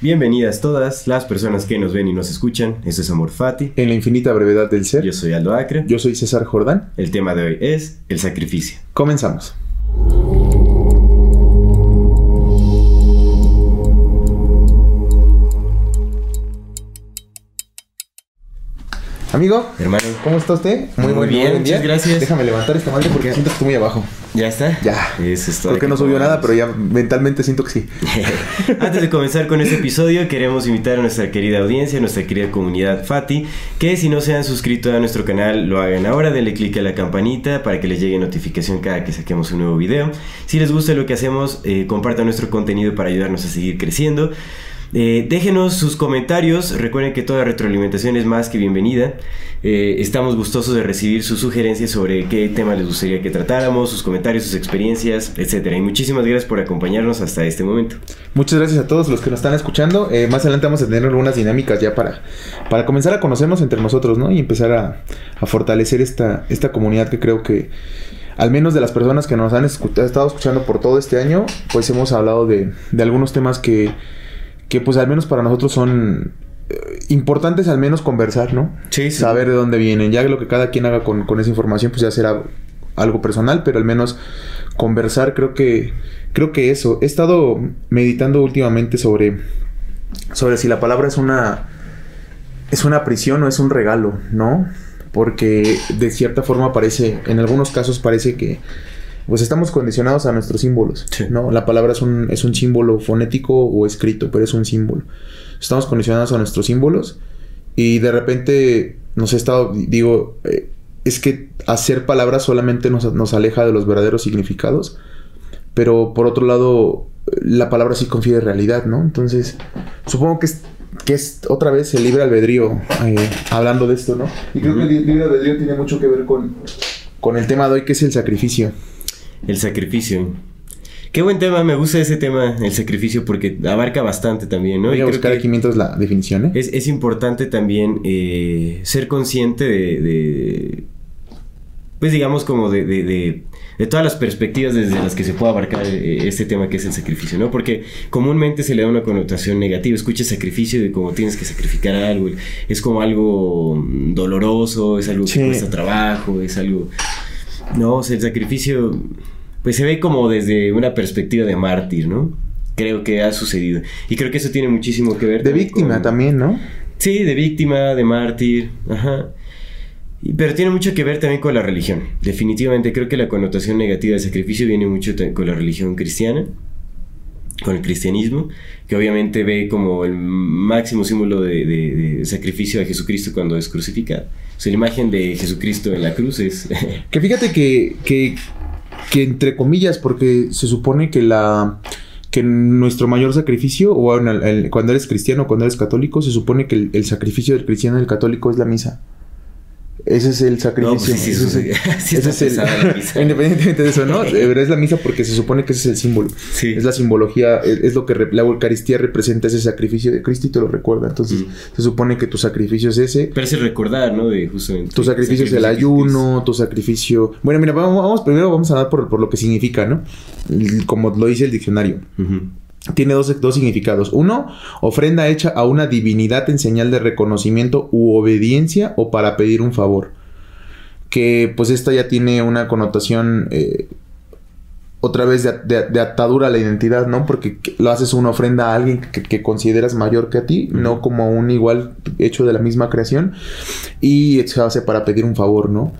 Bienvenidas todas las personas que nos ven y nos escuchan. Eso es Amor Fati. En la infinita brevedad del ser. Yo soy Aldo Acre. Yo soy César Jordán. El tema de hoy es el sacrificio. Comenzamos. Amigo, Hermano, ¿cómo está usted? Muy bien, muchas gracias. Déjame levantar esta madre porque siento que estoy muy abajo. ¿Ya está? Ya. Eso. Creo que no subió nada, pero ya mentalmente siento que sí. Antes de comenzar con este episodio, queremos invitar a nuestra querida audiencia, a nuestra querida comunidad Fati, que si no se han suscrito a nuestro canal, lo hagan ahora, denle click a la campanita para que les llegue notificación cada que saquemos un nuevo video. Si les gusta lo que hacemos, eh, compartan nuestro contenido para ayudarnos a seguir creciendo. Eh, déjenos sus comentarios, recuerden que toda retroalimentación es más que bienvenida. Eh, estamos gustosos de recibir sus sugerencias sobre qué tema les gustaría que tratáramos, sus comentarios, sus experiencias, etcétera. Y muchísimas gracias por acompañarnos hasta este momento. Muchas gracias a todos los que nos están escuchando. Eh, más adelante vamos a tener algunas dinámicas ya para, para comenzar a conocernos entre nosotros, ¿no? Y empezar a, a fortalecer esta, esta comunidad que creo que, al menos de las personas que nos han estado escuchando por todo este año, pues hemos hablado de, de algunos temas que, que pues al menos para nosotros son eh, importantes al menos conversar, ¿no? Sí, sí. Saber de dónde vienen. Ya lo que cada quien haga con, con esa información, pues ya será algo personal, pero al menos conversar, creo que, creo que eso. He estado meditando últimamente sobre, sobre si la palabra es una, es una prisión o es un regalo, ¿no? Porque de cierta forma parece, en algunos casos parece que, pues estamos condicionados a nuestros símbolos, Sí. ¿no? La palabra es un, es un símbolo fonético o escrito, pero es un símbolo. Estamos condicionados a nuestros símbolos y de repente nos he estado, digo, eh, es que hacer palabras solamente nos, nos aleja de los verdaderos significados, pero por otro lado, la palabra sí confiere realidad, ¿no? Entonces, supongo que es, que es otra vez el libre albedrío eh, hablando de esto, ¿no? Y creo que el libre albedrío tiene mucho que ver con, con el tema de hoy, que es el sacrificio. El sacrificio. Qué buen tema, me gusta ese tema, el sacrificio, porque abarca bastante también, ¿no? Voy a buscar que- aquí mientras la definición, ¿eh? Es, es importante también eh, ser consciente de, de- pues digamos como de, de- de- de todas las perspectivas desde las que se puede abarcar eh, este tema que es el sacrificio, ¿no? Porque comúnmente se le da una connotación negativa, escucha sacrificio de como tienes que sacrificar algo, es como algo doloroso, es algo que Sí. cuesta trabajo, es algo... No, o sea, el sacrificio pues se ve como desde una perspectiva de mártir, ¿no? Creo que ha sucedido. Y creo que eso tiene muchísimo que ver De también víctima con- también, ¿no? Sí, de víctima, de mártir, ajá. Pero tiene mucho que ver también con la religión. Definitivamente creo que la connotación negativa de sacrificio viene mucho con la religión cristiana, con el cristianismo, que obviamente ve como el máximo símbolo de, de- de sacrificio a Jesucristo cuando es crucificado. O sea, la imagen de Jesucristo en la cruz es... Que fíjate que, que, que entre comillas, porque se supone que la que nuestro mayor sacrificio, o el- cuando eres cristiano, cuando eres católico, se supone que el, el sacrificio del cristiano y del católico es la misa. Ese es el sacrificio. Es es. Independientemente de eso, ¿no? Pero es la misa porque se supone que ese es el símbolo. Sí. Es la simbología, es, es lo que re- la Eucaristía representa ese sacrificio de Cristo y te lo recuerda. Entonces, Mm. se supone que tu sacrificio es ese. Parece recordar, ¿no? De justamente... Tu sacrificio es el ayuno, tu sacrificio... Bueno, mira, vamos, vamos- primero vamos a dar por, por lo que significa, ¿no? Como lo dice el diccionario. Tiene dos, dos significados. Uno, ofrenda hecha a una divinidad en señal de reconocimiento u obediencia o para pedir un favor. Que pues esta ya tiene una connotación eh, otra vez de, de- de atadura a la identidad, ¿no? Porque lo haces una ofrenda a alguien que, que consideras mayor que a ti, no como un igual hecho de la misma creación. Y se hace para pedir un favor, ¿no?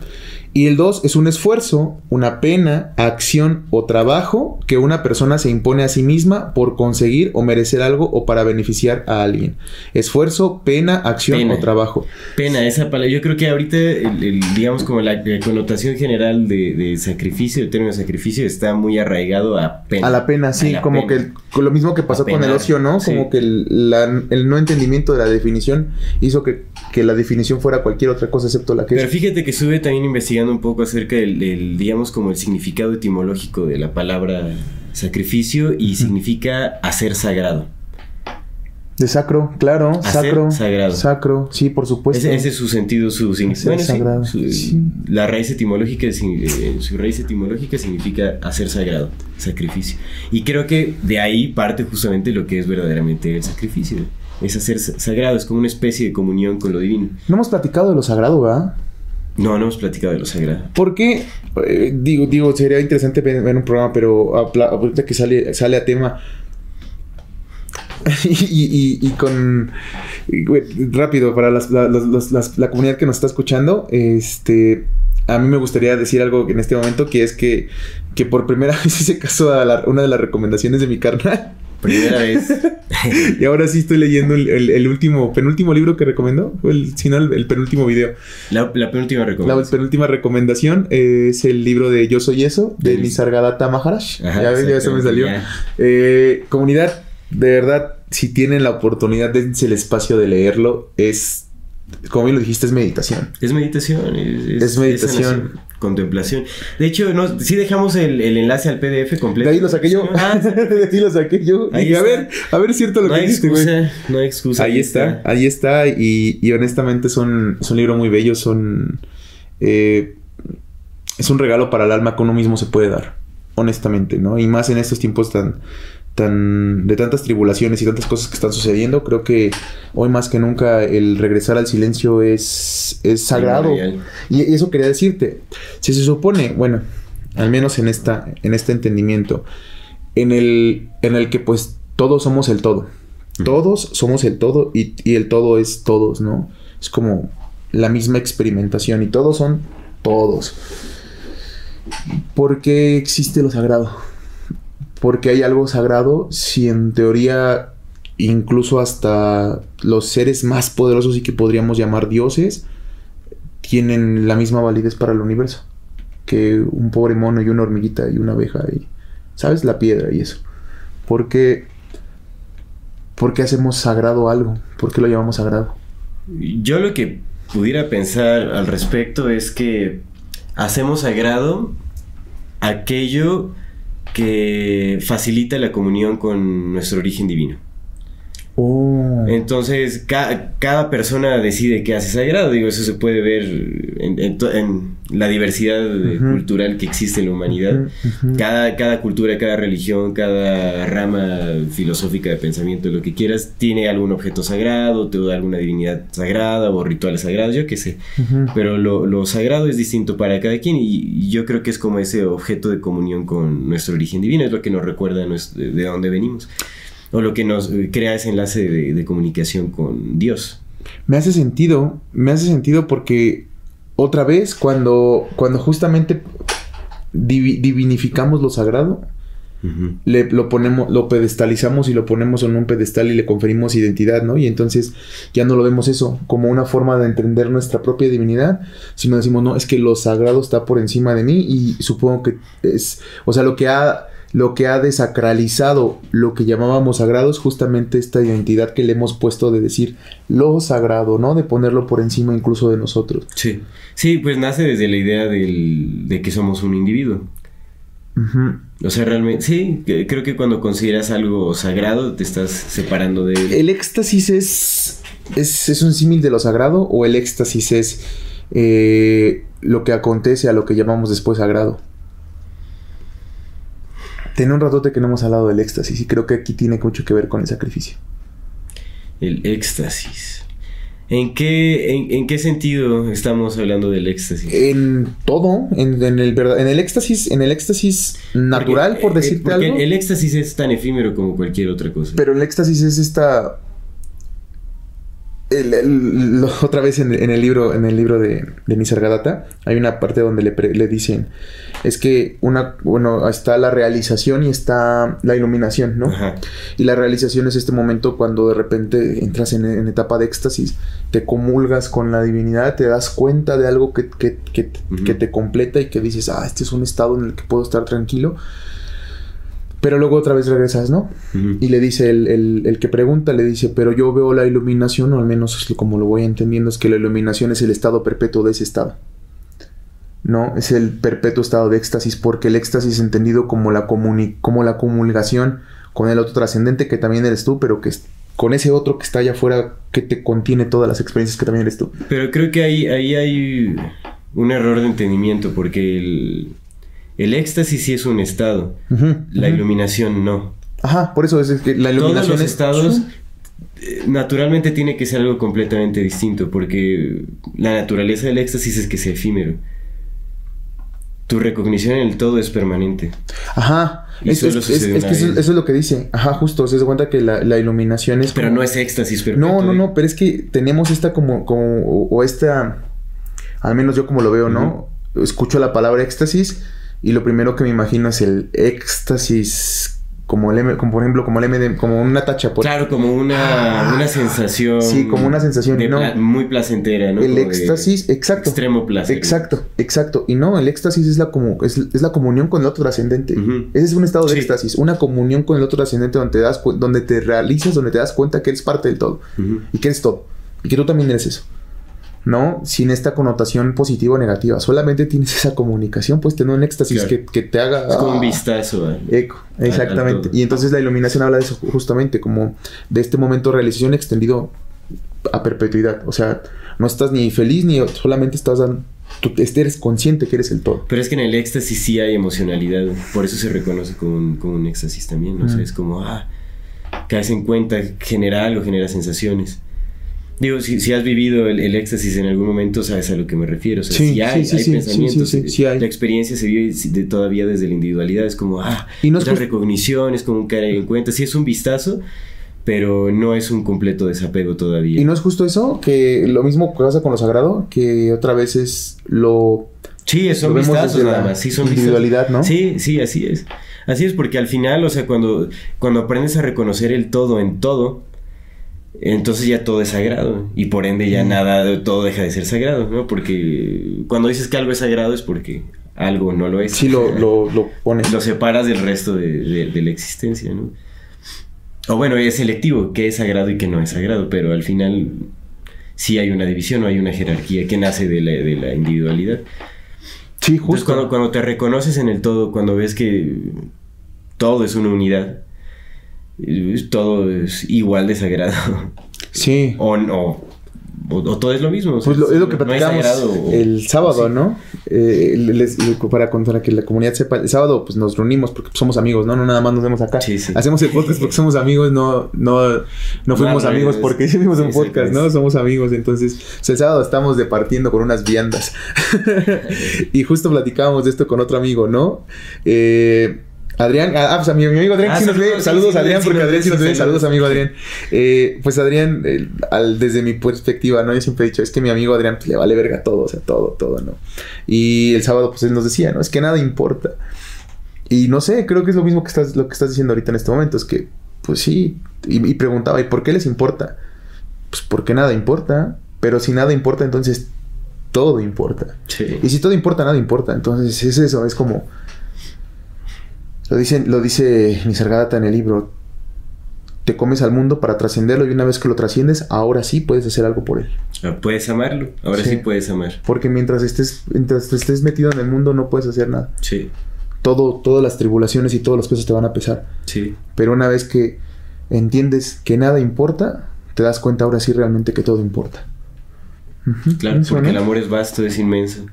Y el dos es un esfuerzo, una pena, acción o trabajo que una persona se impone a sí misma por conseguir o merecer algo o para beneficiar a alguien. Esfuerzo, pena, acción Pena. o trabajo. Pena, esa palabra. Yo creo que ahorita, el- el, digamos, como la, la connotación general de, de sacrificio, el término sacrificio, está muy arraigado a pena. A la pena, sí, la como pena. que el- lo mismo que pasó con el ocio, ¿no? sí. Como que el, la- el no entendimiento de la definición hizo que, que la definición fuera cualquier otra cosa excepto la que Pero es. fíjate que estuve también investigando un poco acerca del, del, digamos, como el significado etimológico de la palabra sacrificio y significa hacer sagrado. De sacro, claro, Hacer sacro. sagrado. Sacro, sí, por supuesto. Ese, ese es su sentido, su significado. Sí. La raíz etimológica, eh, su raíz etimológica significa hacer sagrado, sacrificio. Y creo que de ahí parte justamente lo que es verdaderamente el sacrificio. Es hacer sa- sagrado, es como una especie de comunión con lo divino. No hemos platicado de lo sagrado, ¿verdad? No, no hemos platicado de lo sagrado. Porque, eh, digo, digo, sería interesante ver, un programa, pero ahorita que sale, sale a tema. y, con. rápido, para las- la, comunidad que nos está escuchando, este. A mí me gustaría decir algo en este momento, que es que, que por primera vez hice caso a la- una de las recomendaciones de mi carnal. Primera vez. Y ahora sí estoy leyendo el, el- el último, penúltimo libro que recomendó. el, si no, el, el penúltimo video. La, la penúltima La recomendación. penúltima recomendación eh, es el libro de Yo Soy Eso, de Del- Nisargadatta Maharaj. Ajá, ya ves, ya se me salió. Eh, comunidad, de verdad, si tienen la oportunidad, dense el espacio de leerlo. Es, como bien lo dijiste, es meditación. Es meditación. Es, Es meditación. Contemplación. De hecho, no, sí dejamos el, el enlace al PDF completo. De ahí lo saqué yo. Ah, de ahí lo saqué yo. Ahí Y a ver, a ver, es cierto lo no que hay dijiste, no hay excusa. Ahí está, ahí está. Y, y honestamente es un, es un libro muy bello. Son. eh, es un regalo para el alma que uno mismo se puede dar. Honestamente, ¿no? Y más en estos tiempos tan. Tan. de tantas tribulaciones y tantas cosas que están sucediendo. Creo que hoy más que nunca el regresar al silencio es. es sagrado. Y eso quería decirte. Si se supone, bueno, al menos en esta, en este entendimiento, en el, en el que pues todos somos el todo. Todos somos el todo y, y el todo es todos, ¿no? Es como la misma experimentación y todos son todos. ¿Por qué existe lo sagrado? Porque hay algo sagrado si en teoría incluso hasta los seres más poderosos y que podríamos llamar dioses tienen la misma validez para el universo que un pobre mono y una hormiguita y una abeja y sabes la piedra y eso porque ¿por qué hacemos sagrado algo? ¿por qué lo llamamos sagrado? Yo lo que pudiera pensar al respecto es que hacemos sagrado aquello que facilita la comunión con nuestro origen divino. Oh Entonces, ca- cada persona decide qué hace sagrado. Digo, eso se puede ver en, en to- en la diversidad cultural que existe en la humanidad. Cada, cada cultura, cada religión, cada rama filosófica de pensamiento, lo que quieras, tiene algún objeto sagrado, te da alguna divinidad sagrada o rituales sagrados, yo qué sé. Pero lo, lo sagrado es distinto para cada quien y, y yo creo que es como ese objeto de comunión con nuestro origen divino, es lo que nos recuerda de dónde venimos. O lo que nos eh, crea ese enlace de, de comunicación con Dios. Me hace sentido, me hace sentido porque otra vez cuando, cuando justamente divi- divinificamos lo sagrado, le, lo ponemos, lo pedestalizamos y lo ponemos en un pedestal y le conferimos identidad, ¿no? Y entonces ya no lo vemos eso como una forma de entender nuestra propia divinidad, sino decimos, no, es que lo sagrado está por encima de mí y supongo que es, o sea, lo que ha, lo que ha desacralizado lo que llamábamos sagrado es justamente esta identidad que le hemos puesto de decir lo sagrado, ¿no? De ponerlo por encima incluso de nosotros. Sí. Sí, pues nace desde la idea del- de que somos un individuo. O sea, realmente, sí, creo que cuando consideras algo sagrado te estás separando de él. ¿El éxtasis es, es, es un símil de lo sagrado o el éxtasis es eh, lo que acontece a lo que llamamos después sagrado? Tiene un ratote que no hemos hablado del éxtasis y creo que aquí tiene mucho que ver con el sacrificio. El éxtasis. ¿En qué, en, en qué sentido estamos hablando del éxtasis? En todo, en, en el verdad, en el éxtasis, en el éxtasis natural, Porque, por eh, decirte porque algo. El éxtasis es tan efímero como cualquier otra cosa. Pero el éxtasis es esta. El- el- lo- otra vez en, en el libro, en el libro de, de Nisargadatta, hay una parte donde le, pre- le dicen, es que una, bueno, está la realización y está la iluminación, ¿no? Ajá. Y la realización es este momento cuando de repente entras en, en etapa de éxtasis, te comulgas con la divinidad, te das cuenta de algo que, que- que- que te completa y que dices, ah, este es un estado en el que puedo estar tranquilo. Pero luego otra vez regresas, ¿no? Y le dice el, el- el que pregunta, le dice, pero yo veo la iluminación, o al menos es como lo voy entendiendo, es que la iluminación es el estado perpetuo de ese estado. No, es el perpetuo estado de éxtasis, porque el éxtasis es entendido como la, como la comulgación con el otro trascendente, que también eres tú, pero que es con ese otro que está allá afuera, que te contiene todas las experiencias que también eres tú. Pero creo que ahí, ahí hay un error de entendimiento, porque el, el éxtasis sí es un estado, la iluminación no. Ajá, por eso es que la Todos iluminación los es... estados eh, naturalmente tiene que ser algo completamente distinto, porque la naturaleza del éxtasis es que sea efímero. Tu recognición en el todo es permanente. Ajá, Y es, solo es- es- es que eso, es lo que dice. Ajá, justo, se da cuenta que la, la iluminación es... Pero como- no es éxtasis perpetuo. No, no, no, pero es que tenemos esta como, como o, o esta, al menos yo como lo veo, ¿no? Escucho la palabra éxtasis y lo primero que me imagino es el éxtasis, como el M, como por ejemplo, como el M, como una tacha. Por, Claro, como una, Ah, una sensación. sí, como una sensación, de no. pla- muy placentera, ¿no? el Como éxtasis, exacto. Extremo placer. Exacto, exacto. Y no, el éxtasis es la, como, es, es la comunión con el otro trascendente. Ese es un estado de Sí. éxtasis, una comunión con el otro trascendente donde te, das, donde te realizas, donde te das cuenta que eres parte del todo. Y que eres todo. Y que tú también eres eso. ¿No? Sin esta connotación positiva o negativa. Solamente tienes esa comunicación, pues tener un éxtasis Claro. que, que te haga. Es como un ah, vistazo. ¿eh? Eco, exactamente. Y entonces la iluminación habla de eso justamente, como de este momento de realización extendido a perpetuidad. O sea, no estás ni feliz ni solamente estás dando. Tú eres consciente que eres el todo. Pero es que en el éxtasis sí hay emocionalidad. Por eso se reconoce como un, como un éxtasis también. ¿no? O sea, es como, ah, caes en cuenta, genera algo, genera sensaciones. Digo, si, si has vivido el, el éxtasis en algún momento, sabes a lo que me refiero. O sea, Sí, si hay, sí, sí, hay sí, pensamientos. sí, sí, sí, sí hay. La experiencia se vive de- todavía desde la individualidad. Es como, ah, Y no es recognición, como un caer en cuenta. Sí es un vistazo, pero no es un completo desapego todavía. Y no es justo eso, que lo mismo pasa con lo sagrado, que otra vez es lo. Sí, son Lo vistazos nada más. Sí, son individualidad, vistazos. ¿no? Sí, sí, así es. Así es, porque al final, o sea, cuando, cuando aprendes a reconocer el todo en todo, entonces ya todo es sagrado. Y por ende ya nada, todo deja de ser sagrado, ¿no? Porque cuando dices que algo es sagrado es porque algo no lo es. Sí, lo, lo, lo pones. Lo separas del resto de, de- de la existencia, ¿no? O bueno, es selectivo, qué es sagrado y qué no es sagrado, pero al final sí hay una división o hay una jerarquía que nace de la, de la individualidad. Sí, Entonces, justo. cuando, cuando te reconoces en el todo, cuando ves que todo es una unidad, todo es igual de sagrado, Sí. o, no, o, o todo es lo mismo. o sea, Pues lo- es lo que platicamos el sábado, sí. ¿no? Eh, les- les- para contar que la comunidad sepa, el sábado pues nos reunimos porque somos amigos, ¿no? No nada más nos vemos acá. Sí, sí. Hacemos el podcast porque somos amigos, no, no, no fuimos No, amigos porque hicimos un podcast, ¿no? Somos amigos, entonces pues, el sábado estamos departiendo con unas viandas. y justo platicábamos de esto con otro amigo, ¿no? Eh, Adrián, ah, pues a mi, mi amigo Adrián Ah, sí nos ve. saludos, sí, Adrián, sí, porque Adrián sí nos ve. Saludos, saludos. amigo Adrián. Eh, pues Adrián, eh, al- desde mi perspectiva, ¿no? Yo siempre he dicho, es que mi amigo Adrián pues, le vale verga todo, o sea, todo, todo, ¿no? Y el sábado, pues él nos decía, ¿no? Es que nada importa. Y no sé, creo que es lo mismo que estás, lo que estás diciendo ahorita en este momento, es que, pues sí, y, y preguntaba, ¿y por qué les importa? Pues porque nada importa, pero si nada importa, entonces todo importa. Sí. Y si todo importa, nada importa. Entonces es eso, es como... Lo, dicen, lo dice Nisargadatta en el libro. Te comes al mundo para trascenderlo y una vez que lo trasciendes, ahora sí puedes hacer algo por él. Ah, Puedes amarlo, ahora sí. Sí. puedes amar. Porque mientras estés, mientras estés metido en el mundo no puedes hacer nada. Sí, Todo, todas las tribulaciones y todos los pesos te van a pesar. sí. Pero una vez que entiendes que nada importa, te das cuenta ahora sí realmente que todo importa. Claro, porque el amor es vasto, es inmenso,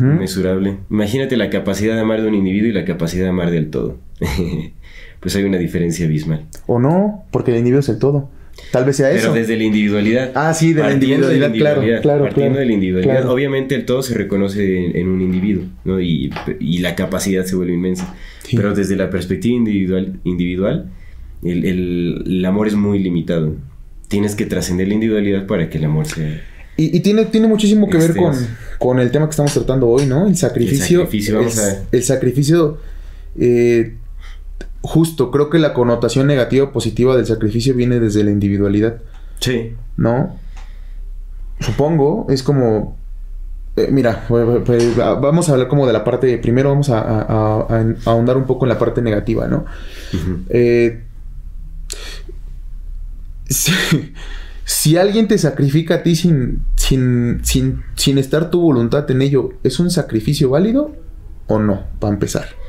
Inmesurable. Imagínate la capacidad de amar de un individuo y la capacidad de amar del todo. pues hay una diferencia abismal. O no, porque el individuo es el todo. Tal vez sea Pero eso. desde la individualidad. Ah, sí, de la de individualidad, claro, claro, Partiendo claro, de la individualidad. claro. Obviamente el todo se reconoce en, en un individuo, ¿no? Y, y la capacidad se vuelve inmensa. Sí. Pero desde la perspectiva individual, individual el, el- el amor es muy limitado. tienes que trascender la individualidad para que el amor sea... Y, y tiene, tiene muchísimo que ver Este con, con el tema que estamos tratando hoy, ¿no? El sacrificio. El sacrificio, vamos el, a ver. el sacrificio. eh, justo, creo que la connotación negativa o positiva del sacrificio viene desde la individualidad, Sí. ¿no? Supongo, es como. eh, mira, pues, pues, va- vamos a hablar como de la parte. Primero vamos a, a- a- a ahondar un poco en la parte negativa, ¿no? Eh, si, si alguien te sacrifica a ti sin, sin, sin, sin estar tu voluntad en ello, ¿es un sacrificio válido o no? Para empezar.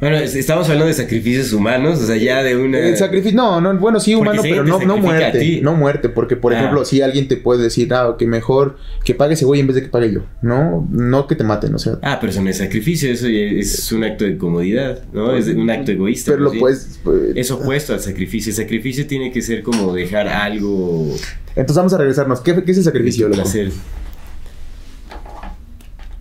Bueno, es- estamos hablando de sacrificios humanos, o sea, ya de una... El sacrificio, no, no, bueno, sí, humano, pero no, no muerte. No muerte, porque por Ah. ejemplo, si alguien te puede decir, ah, que mejor que pague ese güey en vez de que pague yo. No, no que te maten, o sea. Ah, pero eso no es sacrificio, eso es un acto de comodidad, ¿no? Es un acto egoísta. pero lo bien. puedes. pues, Es opuesto al sacrificio. El sacrificio tiene que ser como dejar algo Entonces vamos a regresarnos. ¿Qué, qué es el sacrificio, de loco? placer.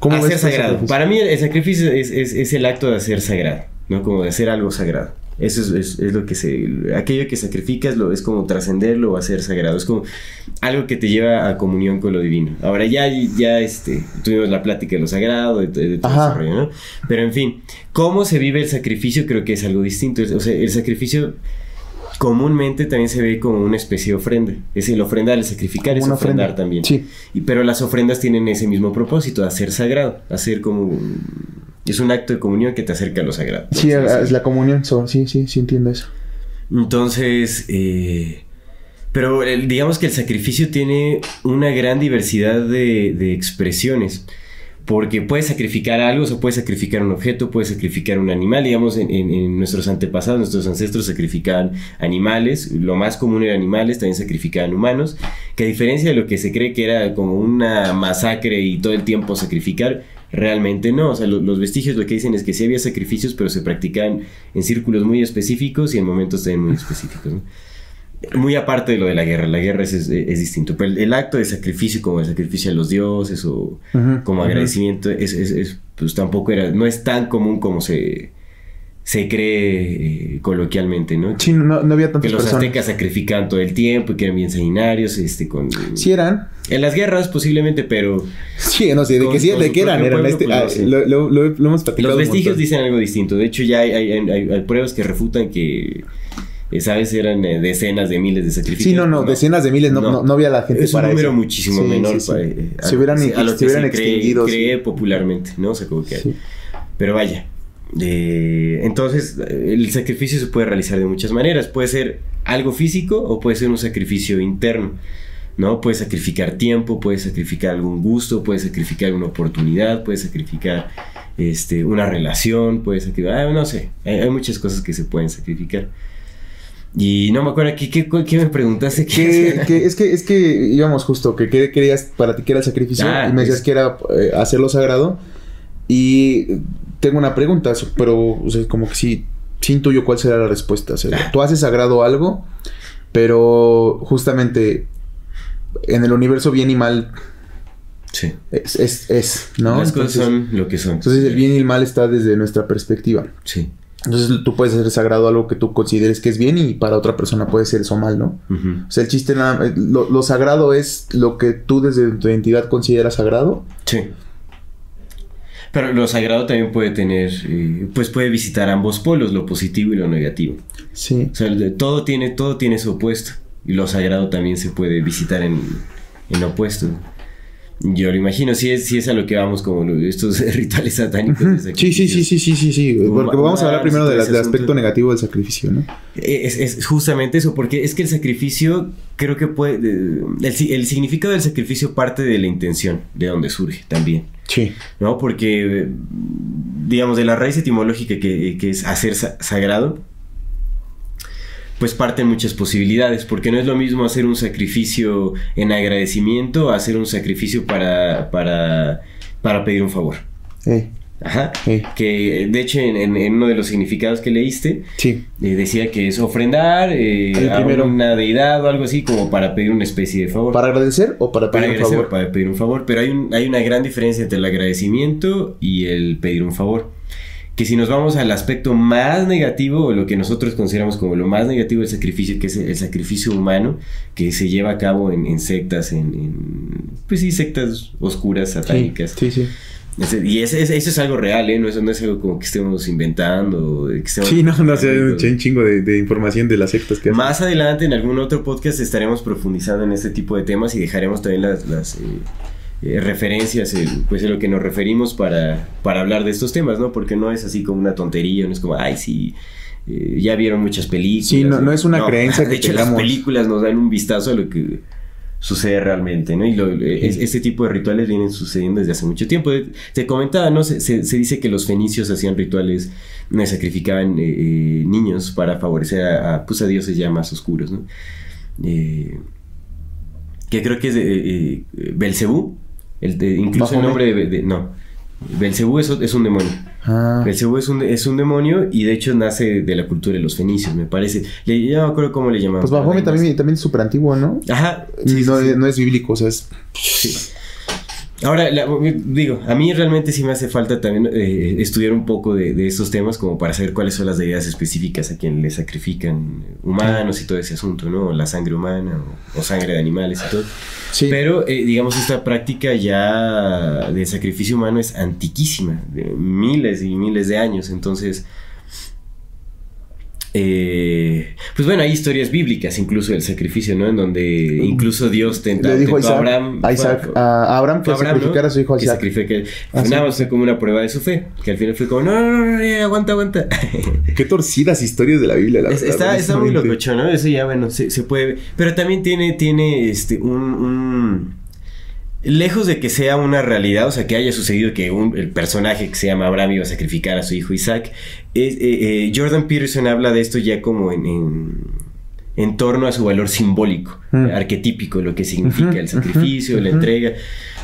¿Cómo hacer sagrado. sacrificio? Para mí el sacrificio es, es- es el acto de hacer sagrado, ¿no? Como de hacer algo sagrado. Eso es, es- es lo que se... Aquello que sacrificas lo, es como trascenderlo o hacer sagrado. Es como algo que te lleva a comunión con lo divino. Ahora ya, ya este, tuvimos la plática de lo sagrado, de, de todo ese rollo, ¿no? Pero en fin, cómo se vive el sacrificio creo que es algo distinto. O sea, el sacrificio comúnmente también se ve como una especie de ofrenda. Es el ofrendar, el sacrificar es ofrendar ofrenda. también. Sí. Y, pero las ofrendas tienen ese mismo propósito, hacer sagrado, hacer como... Es un acto de comunión que te acerca a lo sagrado. Sí, es la comunión, so- sí, sí, sí entiendo eso. Entonces, eh, pero el- digamos que el sacrificio tiene una gran diversidad de, de expresiones. Porque puedes sacrificar algo, o sea, puedes sacrificar un objeto, puedes sacrificar un animal. Digamos, en, en- nuestros antepasados, nuestros ancestros sacrificaban animales. Lo más común eran animales, también sacrificaban humanos. Que a diferencia de lo que se cree que era como una masacre y todo el tiempo sacrificar, realmente no. O sea, lo- los vestigios lo que dicen es que sí había sacrificios, pero se practicaban en círculos muy específicos y en momentos también muy específicos. Muy aparte de lo de la guerra, la guerra es, es- es distinto, pero el, el acto de sacrificio como el sacrificio a los dioses o como agradecimiento es, es- es, pues tampoco era, no es tan común como se, se cree eh, coloquialmente, ¿no? Sí, no, no había que tantas los personas. aztecas sacrificaban todo el tiempo y que eran bien sanguinarios, este, con... Sí eran. En las guerras posiblemente, pero Sí, no sé, de Con- que sí, de que eran, eran pueblo, este, pues, ah, no sé. lo, lo- lo- lo hemos platicado. los vestigios dicen algo distinto. De hecho, ya hay, hay- hay- hay pruebas que refutan que, ¿sabes? Eran eh, decenas de miles de sacrificios. Sí, no, no, decenas de miles, no, no. no había la gente es un para número eso. muchísimo Sí, menor sí, sí. para, eh, Se hubieran, a lo se que hubieran se cree, extinguido. cree popularmente, ¿no? O sea, como que hay. Sí. Pero vaya. eh, entonces, eh, el sacrificio se puede realizar de muchas maneras. Puede ser algo físico o puede ser un sacrificio interno. ¿No? Puedes sacrificar tiempo, puedes sacrificar algún gusto, puedes sacrificar una oportunidad, puedes sacrificar este, una relación, puedes sacrificar. ah, no sé. Hay, hay muchas cosas que se pueden sacrificar. Y no me acuerdo, ¿qué, qué, qué me preguntaste? Que, que es que es que íbamos justo, que qué querías para ti que era el sacrificio Ah, y me decías que era eh, hacerlo sagrado y tengo una pregunta, pero o sea, como que sí, sí intuyo cuál será la respuesta. o sea, Ah. tú haces sagrado algo, pero justamente en el universo bien y mal Sí. es, es, es, ¿no? Las cosas Entonces- son lo que son. Entonces el bien y el mal está desde nuestra perspectiva. Sí. Entonces tú puedes hacer sagrado algo que tú consideres que es bien y para otra persona puede ser eso mal, ¿no? O sea, el chiste nada eh, lo, lo sagrado es lo que tú desde tu identidad consideras sagrado. Sí. Pero lo sagrado también puede tener, eh, pues puede visitar ambos polos, lo positivo y lo negativo. Sí. O sea, todo tiene, todo tiene su opuesto. Y lo sagrado también se puede visitar en, en opuesto. Yo lo imagino, si es, si es a lo que vamos como estos rituales satánicos. de Sí, sí, sí, sí, sí, sí, sí. Porque vamos a hablar matar, primero del aspecto negativo del sacrificio, ¿no? Es, es justamente eso, porque es que el sacrificio, creo que puede. El, si- el significado del sacrificio parte de la intención, de donde surge también. Sí. ¿no? Porque, digamos, de la raíz etimológica que, que es hacer sa- sagrado, pues parten muchas posibilidades, porque no es lo mismo hacer un sacrificio en agradecimiento a hacer un sacrificio para, para, para pedir un favor. Eh, Ajá. Que de hecho en, en- en uno de los significados que leíste sí. eh, decía que es ofrendar eh, a una deidad o algo así como para pedir una especie de favor. ¿Para agradecer o para Para pedir un agradecer, favor? para pedir un favor, pero hay, un- hay una gran diferencia entre el agradecimiento y el pedir un favor. Que si nos vamos al aspecto más negativo, o lo que nosotros consideramos como lo más negativo del sacrificio, que es el sacrificio humano, que se lleva a cabo en, sectas, en, pues sí, sectas oscuras, satánicas. Sí, sí. Y eso es algo real, ¿eh? No es, no es algo como que estemos inventando. Que sí, no, no, sé, un chingo de, información de las sectas que Más adelante, en algún otro podcast, estaremos profundizando en este tipo de temas y dejaremos también las, las eh, eh, referencias, pues, en lo que nos referimos para, para hablar de estos temas, ¿no? Porque no es así como una tontería, no es como, ay, sí, eh, ya vieron muchas películas. Sí, no, no es una creencia que De hecho, las películas nos dan un vistazo a lo que sucede realmente, ¿no? Y este tipo de rituales vienen sucediendo desde hace mucho tiempo. Te comentaba, ¿no? Se, se, dice que los fenicios hacían rituales, me sacrificaban eh, niños para favorecer a, pues, a dioses ya más oscuros, ¿no? que creo que es de Belcebú, incluso el nombre de, no. Belcebú es, es, un demonio. Ah. Belcebú es un, es un demonio y de hecho nace de la cultura de los fenicios, me parece. Le, ya no me acuerdo cómo le llamaban. Pues Baphomet también, también es súper antiguo, ¿no? Ajá. no, no, es bíblico, o sea, es... Ahora, digo, a mí realmente sí me hace falta también eh, estudiar un poco de, de, estos temas como para saber cuáles son las deidades específicas a quien le sacrifican humanos y todo ese asunto, ¿no? La sangre humana o, sangre de animales y todo. Sí. Pero, eh, digamos, esta práctica ya de sacrificio humano es antiquísima, de miles y miles de años, entonces eh, pues bueno, hay historias bíblicas incluso del sacrificio, ¿no? En donde incluso Dios tentó, Le dijo a Abraham, a, Isaac, a Abraham que Abraham, sacrificara a su hijo Isaac. Que ah, nada más fue como una prueba de su fe, que al final fue como, no, no, no, no aguanta, aguanta. Qué torcidas historias de la Biblia, la verdad. Está, está muy lococho, ¿no? Eso ya, bueno, se, se puede... Pero también tiene, tiene este, un... un lejos de que sea una realidad, o sea, que haya sucedido que un, el personaje que se llama Abraham iba a sacrificar a su hijo Isaac, eh, eh, Jordan Peterson habla de esto ya como en, en, torno a su valor simbólico, mm. arquetípico, lo que significa el sacrificio, la entrega,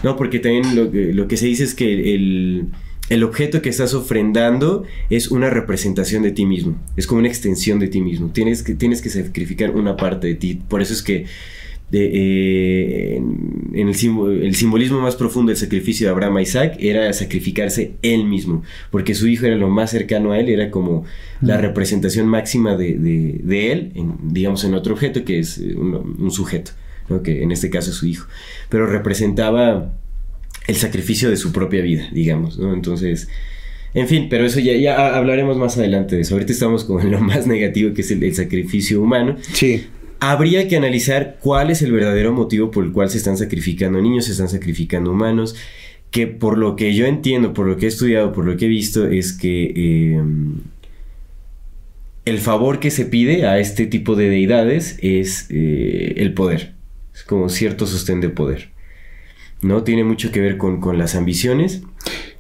¿no? Porque también lo, lo, que se dice es que el, el objeto que estás ofrendando es una representación de ti mismo, es como una extensión de ti mismo, tienes que, tienes que sacrificar una parte de ti, por eso es que de, eh, en, el, el, simbolismo más profundo del sacrificio de Abraham a Isaac era sacrificarse él mismo, porque su hijo era lo más cercano a él, era como la mm. representación máxima de, de, él, digamos, en otro objeto que es un, sujeto, que en este caso es su hijo, pero representaba el sacrificio de su propia vida, digamos, ¿no? Entonces... En fin, pero eso ya, ya hablaremos más adelante de eso. Ahorita estamos con lo más negativo que es el, el sacrificio humano. Sí habría que analizar cuál es el verdadero motivo por el cual se están sacrificando niños, se están sacrificando humanos, que por lo que yo entiendo, por lo que he estudiado, por lo que he visto, es que em, el favor que se pide a este tipo de deidades es eh, el poder, es como cierto sostén de poder. ¿No? Tiene mucho que ver con, con las ambiciones.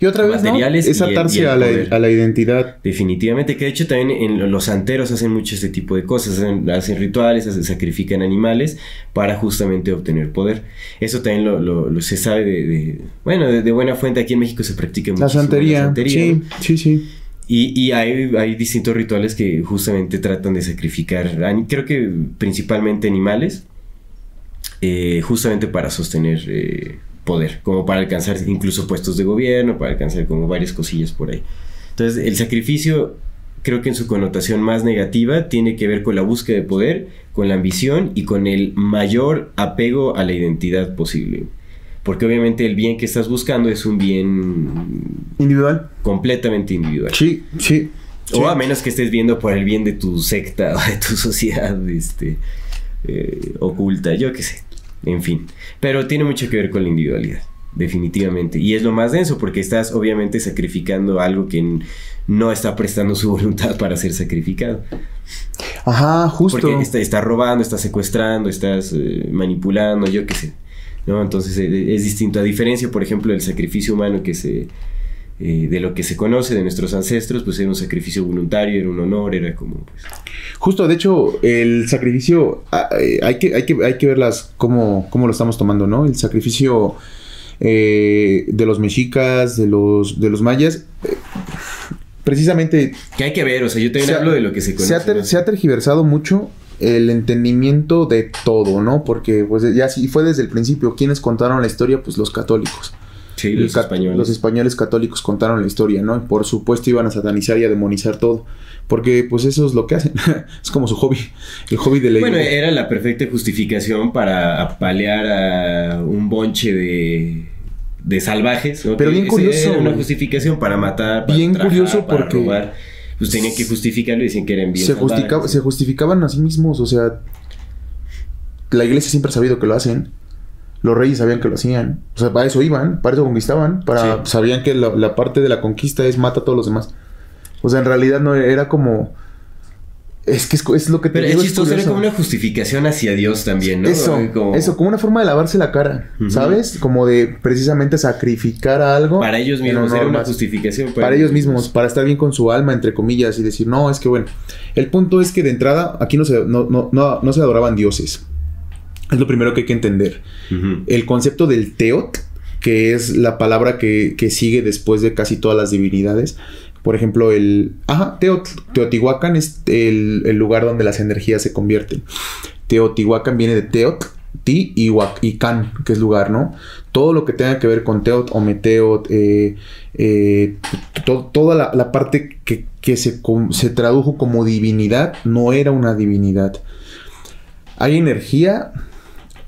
Y otra vez, materiales es atarse a, la, identidad. Definitivamente, que de hecho también en los santeros hacen mucho este tipo de cosas, hacen, rituales, sacrifican animales para justamente obtener poder. Eso también lo, se sabe de, bueno, de, buena fuente, aquí en México se practica mucho. La santería, sí, sí, sí. Y, hay, hay, distintos rituales que justamente tratan de sacrificar, creo que principalmente animales, eh, justamente para sostener... Eh, poder, como para alcanzar incluso puestos de gobierno, para alcanzar como varias cosillas por ahí. Entonces, el sacrificio, creo que en su connotación más negativa, tiene que ver con la búsqueda de poder, con la ambición y con el mayor apego a la identidad posible. Porque obviamente el bien que estás buscando es un bien individual. Completamente individual. Sí, sí. O a menos que estés viendo por el bien de tu secta o de tu sociedad este, eh, oculta, yo qué sé. En fin, pero tiene mucho que ver con la individualidad, definitivamente. Y es lo más denso porque estás obviamente sacrificando algo que no está prestando su voluntad para ser sacrificado. Ajá, justo. Porque está, está robando, está secuestrando, estás eh, manipulando, yo qué sé. ¿no? Entonces eh, es distinto. A diferencia, por ejemplo, del sacrificio humano que se... Eh, de lo que se conoce de nuestros ancestros, pues era un sacrificio voluntario, era un honor, era como pues, Justo, de hecho, el sacrificio, ah, eh, hay que, hay que, hay que verlas cómo, cómo lo estamos tomando, ¿no? El sacrificio eh, de los mexicas, de los, de los mayas, eh, precisamente... Que hay que ver, o sea, yo también hablo de lo que se conoce. Se ha, tergiversado mucho el entendimiento de todo, ¿no? Porque pues ya sí fue desde el principio, quienes contaron la historia, pues los católicos. Sí, los españoles. Los españoles católicos contaron la historia, ¿no? por supuesto iban a satanizar y a demonizar todo. Porque pues eso es lo que hacen. es como su hobby. El hobby de la Bueno, era la perfecta justificación para apalear a un bonche de de salvajes. Pero bien curioso. Era una justificación para matar, para bien curioso porque robar. Pues tenían que justificarlo y decían que eran bien se, se justificaban a sí mismos, o sea, la iglesia siempre ha sabido que lo hacen. Los reyes sabían que lo hacían. O sea, para eso iban, para eso conquistaban. Para, Sabían que la, la, parte de la conquista es mata a todos los demás. O sea, en realidad no era como es que es, lo que te Pero digo. Es chistoso, era como una justificación hacia Dios también, ¿no? Eso, como... eso, como una forma de lavarse la cara, ¿sabes? Como de precisamente sacrificar a algo. Para ellos mismos, era una justificación. Para, ellos mismos, para estar bien con su alma, entre comillas, y decir, no, es que bueno. El punto es que de entrada, aquí no se, no, no, no, se adoraban dioses. Es lo primero que hay que entender. El concepto del teot, que es la palabra que, que, sigue después de casi todas las divinidades, por ejemplo, el. Ajá, Teotihuacán es el, lugar donde las energías se convierten. Teotihuacán viene de Teot, Ti y, y Can, que es lugar, ¿no? Todo lo que tenga que ver con Teot o Meteot, eh, eh, toda la, parte que, se, se, tradujo como divinidad no era una divinidad. Hay energía.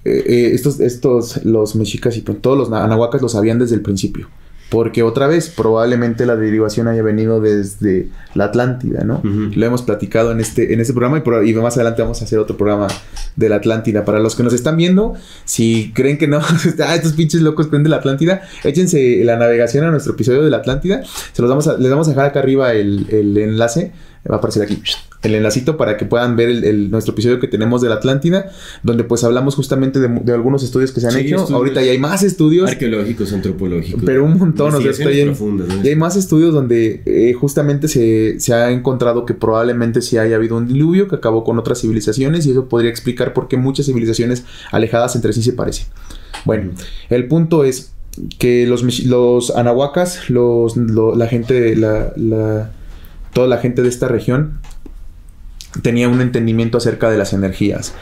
Eh, estos, estos, los mexicas y todos los anahuacas lo sabían desde el principio. Porque otra vez, probablemente la derivación haya venido desde la Atlántida, ¿no? Lo hemos platicado en este, en este programa y, más adelante vamos a hacer otro programa de la Atlántida. Para los que nos están viendo, si creen que no, ah, estos pinches locos creen de la Atlántida, échense la navegación a nuestro episodio de la Atlántida. Se los vamos a, les vamos a dejar acá arriba el, el enlace va a aparecer aquí el enlacito para que puedan ver el, nuestro episodio que tenemos de la Atlántida, donde pues hablamos justamente de, algunos estudios que se han hecho. Ahorita ya hay más estudios. Arqueológicos, antropológicos. Pero un montón, o sea, Y hay más estudios donde eh, justamente se, se, ha encontrado que probablemente sí haya habido un diluvio que acabó con otras civilizaciones y eso podría explicar por qué muchas civilizaciones alejadas entre sí se parecen. Bueno, el punto es que los, los anahuacas, los, la gente, la, la toda la gente de esta región tenía un entendimiento acerca de las energías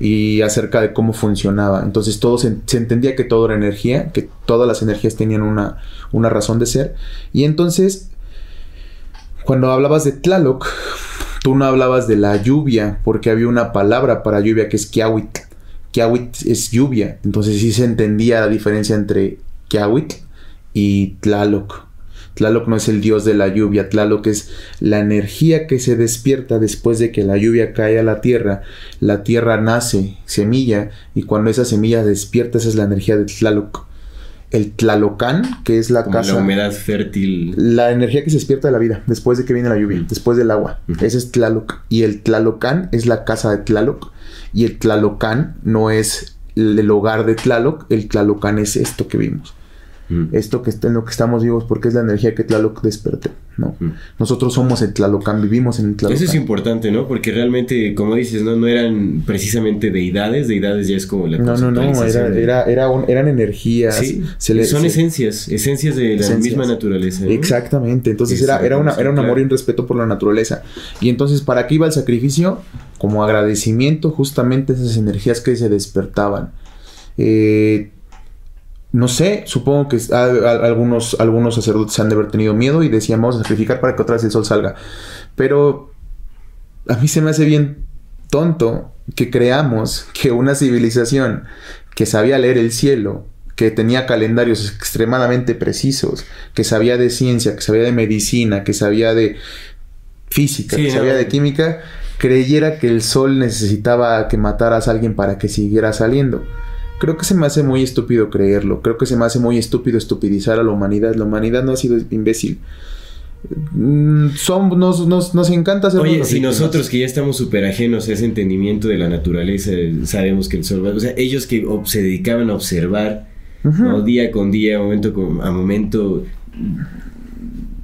y acerca de cómo funcionaba. Entonces todo se, entendía que todo era energía, que todas las energías tenían una, una, razón de ser. Y entonces, cuando hablabas de Tlaloc, tú no hablabas de la lluvia, porque había una palabra para lluvia que es Kiawit. Kiawit es lluvia. Entonces sí se entendía la diferencia entre Kiawit y Tlaloc. Tlaloc no es el dios de la lluvia, Tlaloc es la energía que se despierta después de que la lluvia cae a la tierra. La tierra nace, semilla, y cuando esa semilla despierta, esa es la energía de Tlaloc. El Tlalocan, que es la casa. La humedad fértil. La energía que se despierta de la vida, después de que viene la lluvia, después del agua. Ese es Tlaloc. Y el Tlalocan es la casa de Tlaloc. Y el Tlalocan no es el hogar de Tlaloc, el Tlalocan es esto que vimos. Mm. Esto que en lo que estamos vivos, porque es la energía que Tlaloc despertó, ¿no? Mm. Nosotros somos el Tlalocan, vivimos en el Tlalocan. Eso es importante, ¿no? Porque realmente, como dices, no, no eran precisamente deidades, deidades ya es como la No, no, no, era, eran energías. Sí, son esencias, esencias de la misma naturaleza. Exactamente, entonces era, era, una, era un amor y un respeto por la naturaleza. Y entonces, ¿para qué iba el sacrificio? Como agradecimiento justamente a esas energías que se despertaban. Eh, no sé, supongo que algunos, algunos sacerdotes han de haber tenido miedo y decían vamos a sacrificar para que otra vez el sol salga. Pero a mí se me hace bien tonto que creamos que una civilización que sabía leer el cielo, que tenía calendarios extremadamente precisos, que sabía de ciencia, que sabía de medicina, que sabía de física, que sabía de química, creyera que el sol necesitaba que mataras a alguien para que siguiera saliendo. Creo que se me hace muy estúpido creerlo. Creo que se me hace muy estúpido estupidizar a la humanidad. La humanidad no ha sido imbécil. Mm, son, nos, nos, encanta hacer Oye, si nosotros que ya estamos súper ajenos a ese entendimiento de la naturaleza, sabemos que el sol O sea, ellos que se dedicaban a observar día con día, momento con, a momento,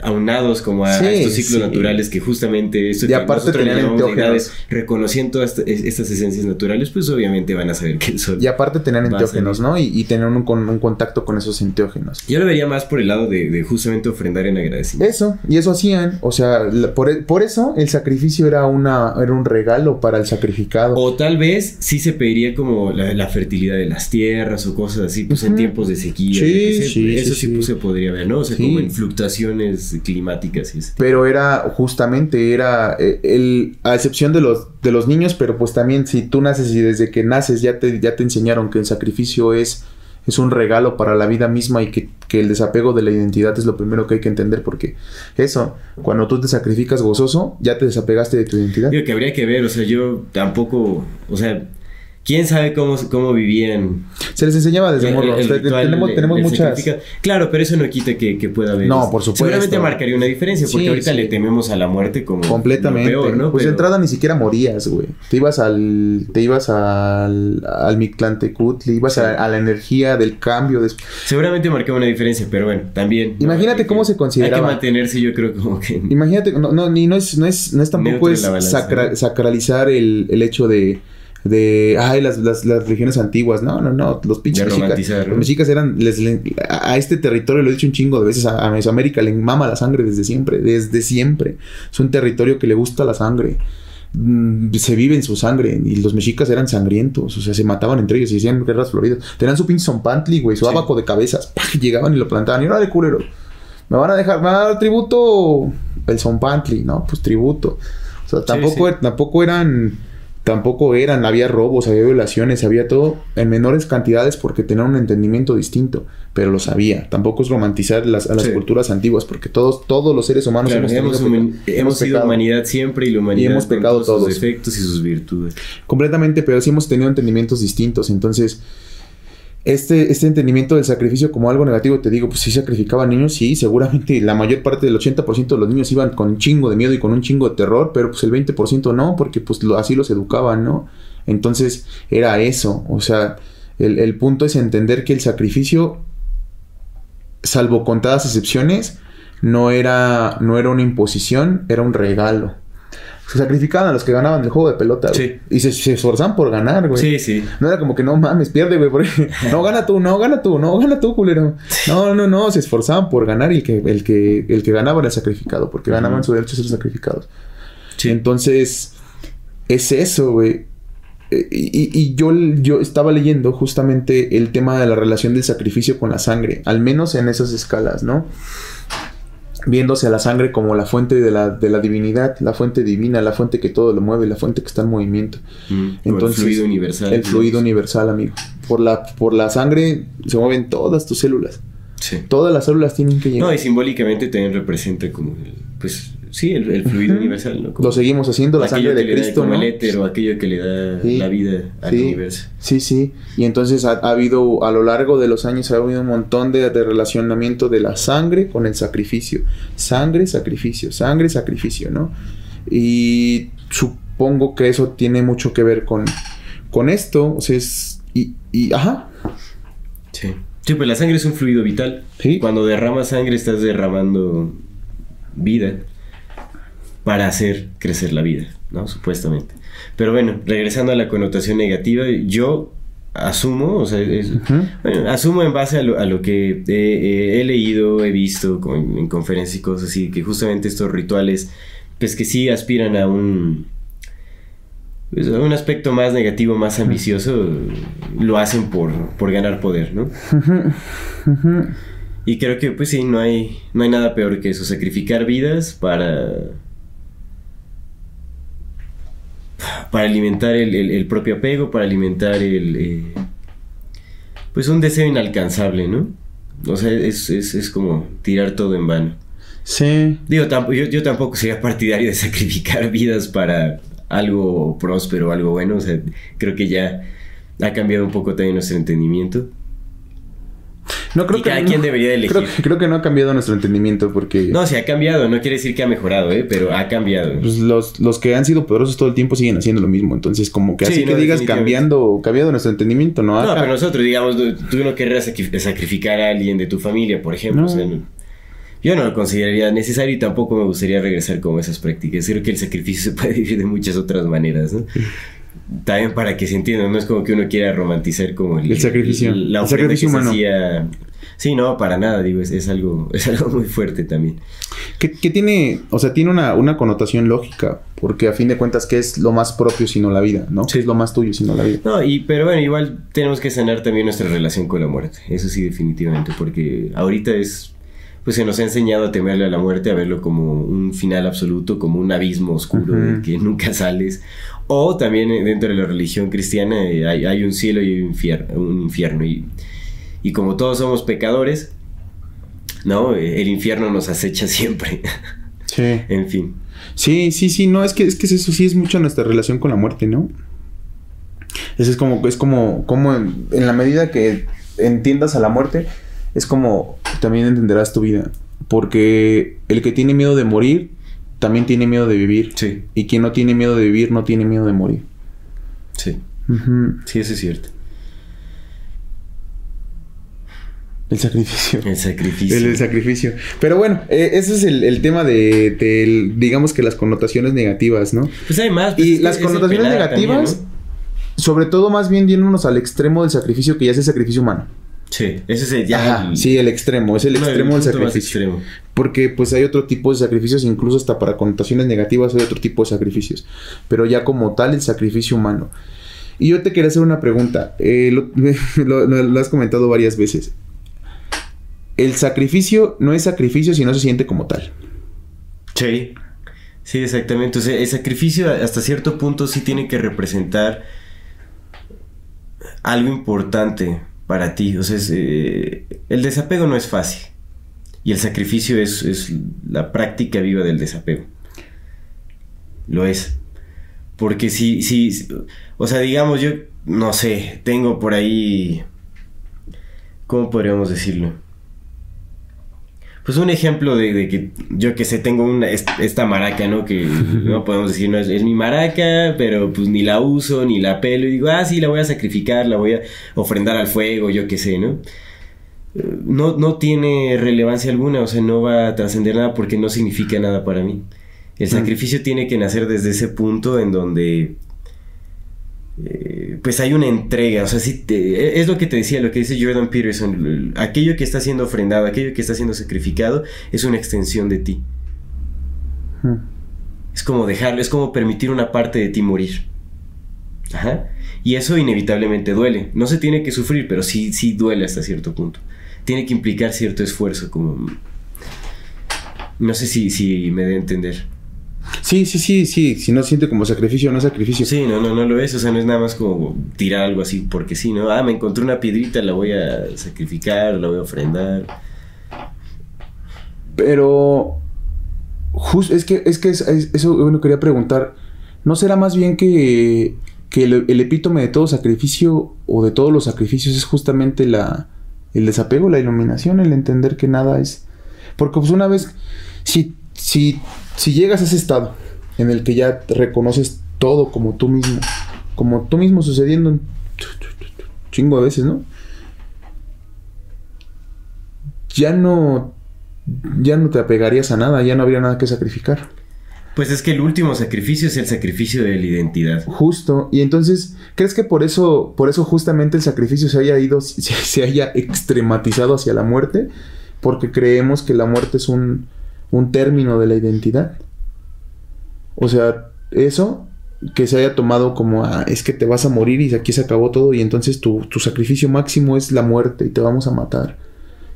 aunados como a, Sí, estos ciclos sí. naturales que justamente esto Y que aparte tenían deidades, reconociendo esta- es- estas esencias naturales, pues obviamente van a saber que el sol. Y aparte tenían enteógenos. ¿no? Y, y tenían un, con- un contacto con esos enteógenos. Yo lo vería más por el lado de, de justamente ofrendar en agradecimiento. Eso, y eso hacían, o sea, la- por, e- por eso el sacrificio era una era un regalo para el sacrificado. O tal vez sí se pediría como la, la fertilidad de las tierras o cosas así, pues en tiempos de sequía. Sí, sí, eso sí, pues, se podría ver, ¿no? O sea, como en fluctuaciones climáticas y ese tipo. Pero era justamente, era eh, el, a excepción de los, de los niños, pero pues también si tú naces y desde que naces ya te, ya te enseñaron que el sacrificio es, es un regalo para la vida misma y que, que el desapego de la identidad es lo primero que hay que entender porque eso, cuando tú te sacrificas gozoso, ya te desapegaste de tu identidad. Digo que habría que ver, o sea, yo tampoco, o sea, quién sabe cómo, cómo vivían. Se les enseñaba desde el- morro. el O sea, ritual tenemos de- tenemos muchas... Claro, pero eso no quita que, que pueda haber. No, por supuesto. Seguramente marcaría una diferencia, porque Sí, ahorita sí. le tememos a la muerte como. Completamente. lo peor, ¿no? Pues de entrada ni siquiera morías, güey. Te ibas al, te ibas al, al Mictlantecutli, ibas Sí. a, a la energía del cambio. Seguramente marcaba una diferencia, pero bueno, también. ¿no? Imagínate que- cómo se consideraba. Hay que mantenerse, yo creo, como que. Imagínate, no, no, ni no es, no es, no es tampoco es sacralizar el, el hecho de, de, ay, las, las, las religiones antiguas. No, no, no, los pinches mexicas, los mexicas eran, les, le- a, este territorio, lo he dicho un chingo de veces, a, a Mesoamérica le mama la sangre desde siempre, desde siempre. Es un territorio que le gusta la sangre. Mm, Se vive en su sangre y los mexicas eran sangrientos, o sea, se mataban entre ellos y hacían guerras floridas. Tenían su pinche zompantli, güey, su Sí. abaco de cabezas. ¡Pah! Llegaban y lo plantaban. Y ahora de culero. ¿Me van a dejar, me van a dar tributo? El Zompantli, ¿no? Pues tributo. O sea, tampoco, sí. tampoco eran, tampoco eran, había robos, había violaciones, había todo en menores cantidades porque tenían un entendimiento distinto, pero lo sabía. Tampoco es romantizar las, a las Sí. culturas antiguas porque todos, todos los seres humanos Claro, hemos, sido pecado. humanidad siempre y la humanidad Y hemos con pecado todos sus todos. defectos y sus virtudes. Completamente, pero sí hemos tenido entendimientos distintos. Entonces, este, este entendimiento del sacrificio como algo negativo, te digo, pues sí sacrificaban niños, sí, seguramente la mayor parte del 80% de los niños iban con un chingo de miedo y con un chingo de terror, pero pues el 20% no, porque pues así los educaban, ¿no? Entonces, era eso, o sea, el, el punto es entender que el sacrificio, salvo contadas excepciones, no era, no era una imposición, era un regalo. Se sacrificaban a los que ganaban el juego de pelota, güey. Sí. Y se, se esforzaban por ganar, güey. Sí, sí. No era como que no mames, pierde, güey. porque- No gana tú, no gana tú, no gana tú, culero. No, no, no. Se esforzaban por ganar y el que, el que, el que ganaba era sacrificado, porque ganaban Ujú. su derecho a ser sacrificados. Sí. Entonces, es eso, güey. Eh, Y, y yo, yo estaba leyendo justamente el tema de la relación del sacrificio con la sangre, al menos en esas escalas, ¿no? Viéndose a la sangre como la fuente de la, de la divinidad, la fuente divina, la fuente que todo lo mueve, la fuente que está en movimiento. Mm, Entonces, el fluido universal. El fluido universal, amigo. Por la, por la sangre se mueven todas tus células. Sí. Todas las células tienen que llegar. No, y simbólicamente también representa como el, pues, sí, el, el fluido universal, ¿no? Como Lo seguimos haciendo, la sangre de da Cristo, como ¿no? el éter o aquello que le da Sí. la vida al Sí. universo. Sí, sí. Y entonces ha, ha habido, a lo largo de los años, ha habido un montón de, de relacionamiento de la sangre con el sacrificio. Sangre, sacrificio, sangre, sacrificio, ¿no? Y supongo que eso tiene mucho que ver con, con esto. O sea, es. Y, y ajá. Sí. Sí, pues la sangre es un fluido vital. Sí. Cuando derramas sangre estás derramando vida para hacer crecer la vida, ¿no? Supuestamente. Pero bueno, regresando a la connotación negativa, yo asumo, o sea, es- Ujú. bueno, asumo en base a lo, a lo que he, leído, he visto como en, en conferencias y cosas así, que justamente estos rituales, pues que sí aspiran a un, pues, a un aspecto más negativo, más ambicioso, lo hacen por, por ganar poder, ¿no? Ujú. Y creo que pues sí, no hay, no hay nada peor que eso, sacrificar vidas para... Para alimentar el, el- el propio apego, para alimentar el... eh, pues un deseo inalcanzable, ¿no? O sea, es, es, es como tirar todo en vano. Sí. Digo, tamp- yo, yo tampoco sería partidario de sacrificar vidas para algo próspero, algo bueno. O sea, creo que ya ha cambiado un poco también nuestro entendimiento. No creo Y que. cada quien debería de elegir. Creo, creo que no ha cambiado nuestro entendimiento porque. No, sí ha cambiado, no quiere decir que ha mejorado, ¿eh? pero ha cambiado. pues, los, los que han sido poderosos todo el tiempo siguen haciendo lo mismo. Entonces, como que Sí, así no, que digas cambiando, cambiando nuestro entendimiento, ¿no? No, pero nosotros, digamos, tú no querrás sacri- sacrificar a alguien de tu familia, por ejemplo. No. o sea, no- yo no lo consideraría necesario y tampoco me gustaría regresar con esas prácticas. Creo que el sacrificio se puede vivir de muchas otras maneras, ¿no? También para que se entienda, no es como que uno quiera romantizar como el, sacrificio, el, la el sacrificio humano. Sí, no, para nada, digo, es, algo, es algo muy fuerte también. Que, tiene, o sea, tiene una, connotación lógica, porque a fin de cuentas, ¿qué es lo más propio sino la vida? ¿No? ¿Qué es lo más tuyo sino la vida? No, y, pero bueno, igual tenemos que sanar también nuestra relación con la muerte, eso sí, definitivamente, porque ahorita es pues se nos ha enseñado a temerle a la muerte, a verlo como un final absoluto, como un abismo oscuro del que nunca sales. O también eh, dentro de la religión cristiana eh, hay, un cielo y un infierno. Un infierno y, y como todos somos pecadores, ¿no? El infierno nos acecha siempre. Sí. en fin. Sí, sí, sí, no, es que, es que eso sí es mucho nuestra relación con la muerte, ¿no? Eso es como, es como, como en, la medida que entiendas a la muerte, es como también entenderás tu vida. Porque el que tiene miedo de morir, también tiene miedo de vivir. Sí. Y quien no tiene miedo de vivir, no tiene miedo de morir. Sí. Sí, eso es cierto. El sacrificio. El sacrificio. El, sacrificio. Pero bueno, eh, ese es el, tema de, digamos que las connotaciones negativas, ¿no? Pues hay más. y las connotaciones negativas, sobre todo más bien yéndonos al extremo del sacrificio que ya es el sacrificio humano. Sí, ese es el, ya Sí, el extremo, es el extremo del sacrificio. Porque pues hay otro tipo de sacrificios, incluso hasta para connotaciones negativas hay otro tipo de sacrificios. Pero ya como tal el sacrificio humano. Y yo te quería hacer una pregunta. Eh, lo, has comentado varias veces el sacrificio no es sacrificio si no se siente como tal. Sí, sí, exactamente. O sea, el sacrificio hasta cierto punto sí tiene que representar algo importante para ti. O sea, eh, el desapego no es fácil. Y el sacrificio es, es la práctica viva del desapego. Lo es. Porque si, si, o sea, digamos, yo, no sé, tengo por ahí, ¿cómo podríamos decirlo? Pues un ejemplo de, que yo que sé, tengo una, esta maraca, ¿no? Que no podemos decir, no, es, es, mi maraca, pero pues ni la uso, ni la pelo. Y digo, ah, sí, la voy a sacrificar, la voy a ofrendar al fuego, yo qué sé, ¿no? No, no tiene relevancia alguna, o sea, no va a trascender nada porque no significa nada para mí. El mm. sacrificio tiene que nacer desde ese punto en donde eh, pues hay una entrega, o sea, sí es lo que te decía, lo que dice Jordan Peterson, aquello que está siendo ofrendado, aquello que está siendo sacrificado, es una extensión de ti. Hmm. Es como dejarlo, es como permitir una parte de ti morir. Ajá. Y eso inevitablemente duele. No se tiene que sufrir, pero sí, sí duele hasta cierto punto. Tiene que implicar cierto esfuerzo, como... No sé si, si me dé a entender. Sí, sí, sí, sí. Si no siente como sacrificio, no es sacrificio. Sí, no, no, no lo es. O sea, no es nada más como tirar algo así porque sí, ¿no? Ah, me encontré una piedrita, la voy a sacrificar, la voy a ofrendar. Pero. Justo, es que, es que eso, bueno, quería preguntar. ¿No será más bien que, que el, epítome de todo sacrificio o de todos los sacrificios es justamente la, el desapego, la iluminación, el entender que nada es. Porque, pues, una vez. Si, si si llegas a ese estado en el que ya reconoces todo como tú mismo, como tú mismo sucediendo un chingo a veces, ¿no? Ya no ya no te apegarías a nada, ya no habría nada que sacrificar. Pues es que el último sacrificio es el sacrificio de la identidad. Justo. Y entonces, ¿crees que por eso, por eso justamente el sacrificio se haya ido, se, haya extrematizado hacia la muerte? Porque creemos que la muerte es un, un término de la identidad. O sea, eso que se haya tomado como ah, es que te vas a morir y aquí se acabó todo y entonces tu, sacrificio máximo es la muerte y te vamos a matar.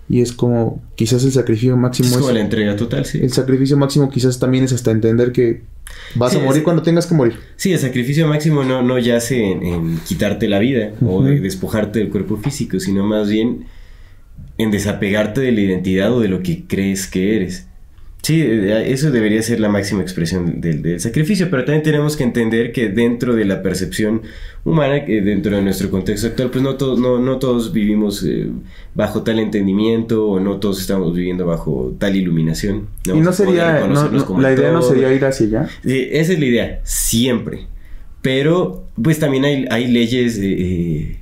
Y es como, quizás el sacrificio máximo es... como la entrega total, sí. El sacrificio máximo quizás también es hasta entender que vas a morir cuando tengas que morir. Sí, el sacrificio máximo no, no yace en, quitarte la vida o de despojarte del cuerpo físico, sino más bien en desapegarte de la identidad o de lo que crees que eres. Sí, eh, eso debería ser la máxima expresión del, sacrificio, pero también tenemos que entender que dentro de la percepción humana, que dentro de nuestro contexto actual, pues no, todos no, no todos vivimos eh, bajo tal entendimiento o no todos estamos viviendo bajo tal iluminación. Y no sería, la idea no sería ir hacia allá. Sí, esa es la idea, siempre. Pero, pues también hay, hay leyes eh,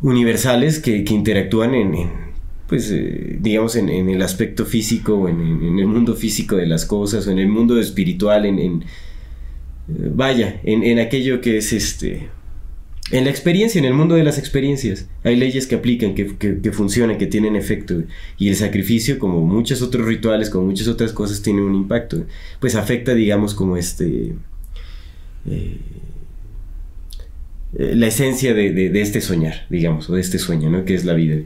universales que, que interactúan en pues, eh, digamos, en, el aspecto físico, o en, el mundo físico de las cosas, o en el mundo espiritual, en, eh, vaya, en, aquello que es este, en la experiencia, en el mundo de las experiencias. Hay leyes que aplican, que, que, funcionan, que tienen efecto. Y el sacrificio, como muchos otros rituales, como muchas otras cosas, tiene un impacto. Pues afecta, digamos, como este... Eh, la esencia de, de, este soñar, digamos, o de este sueño, ¿no? Que es la vida.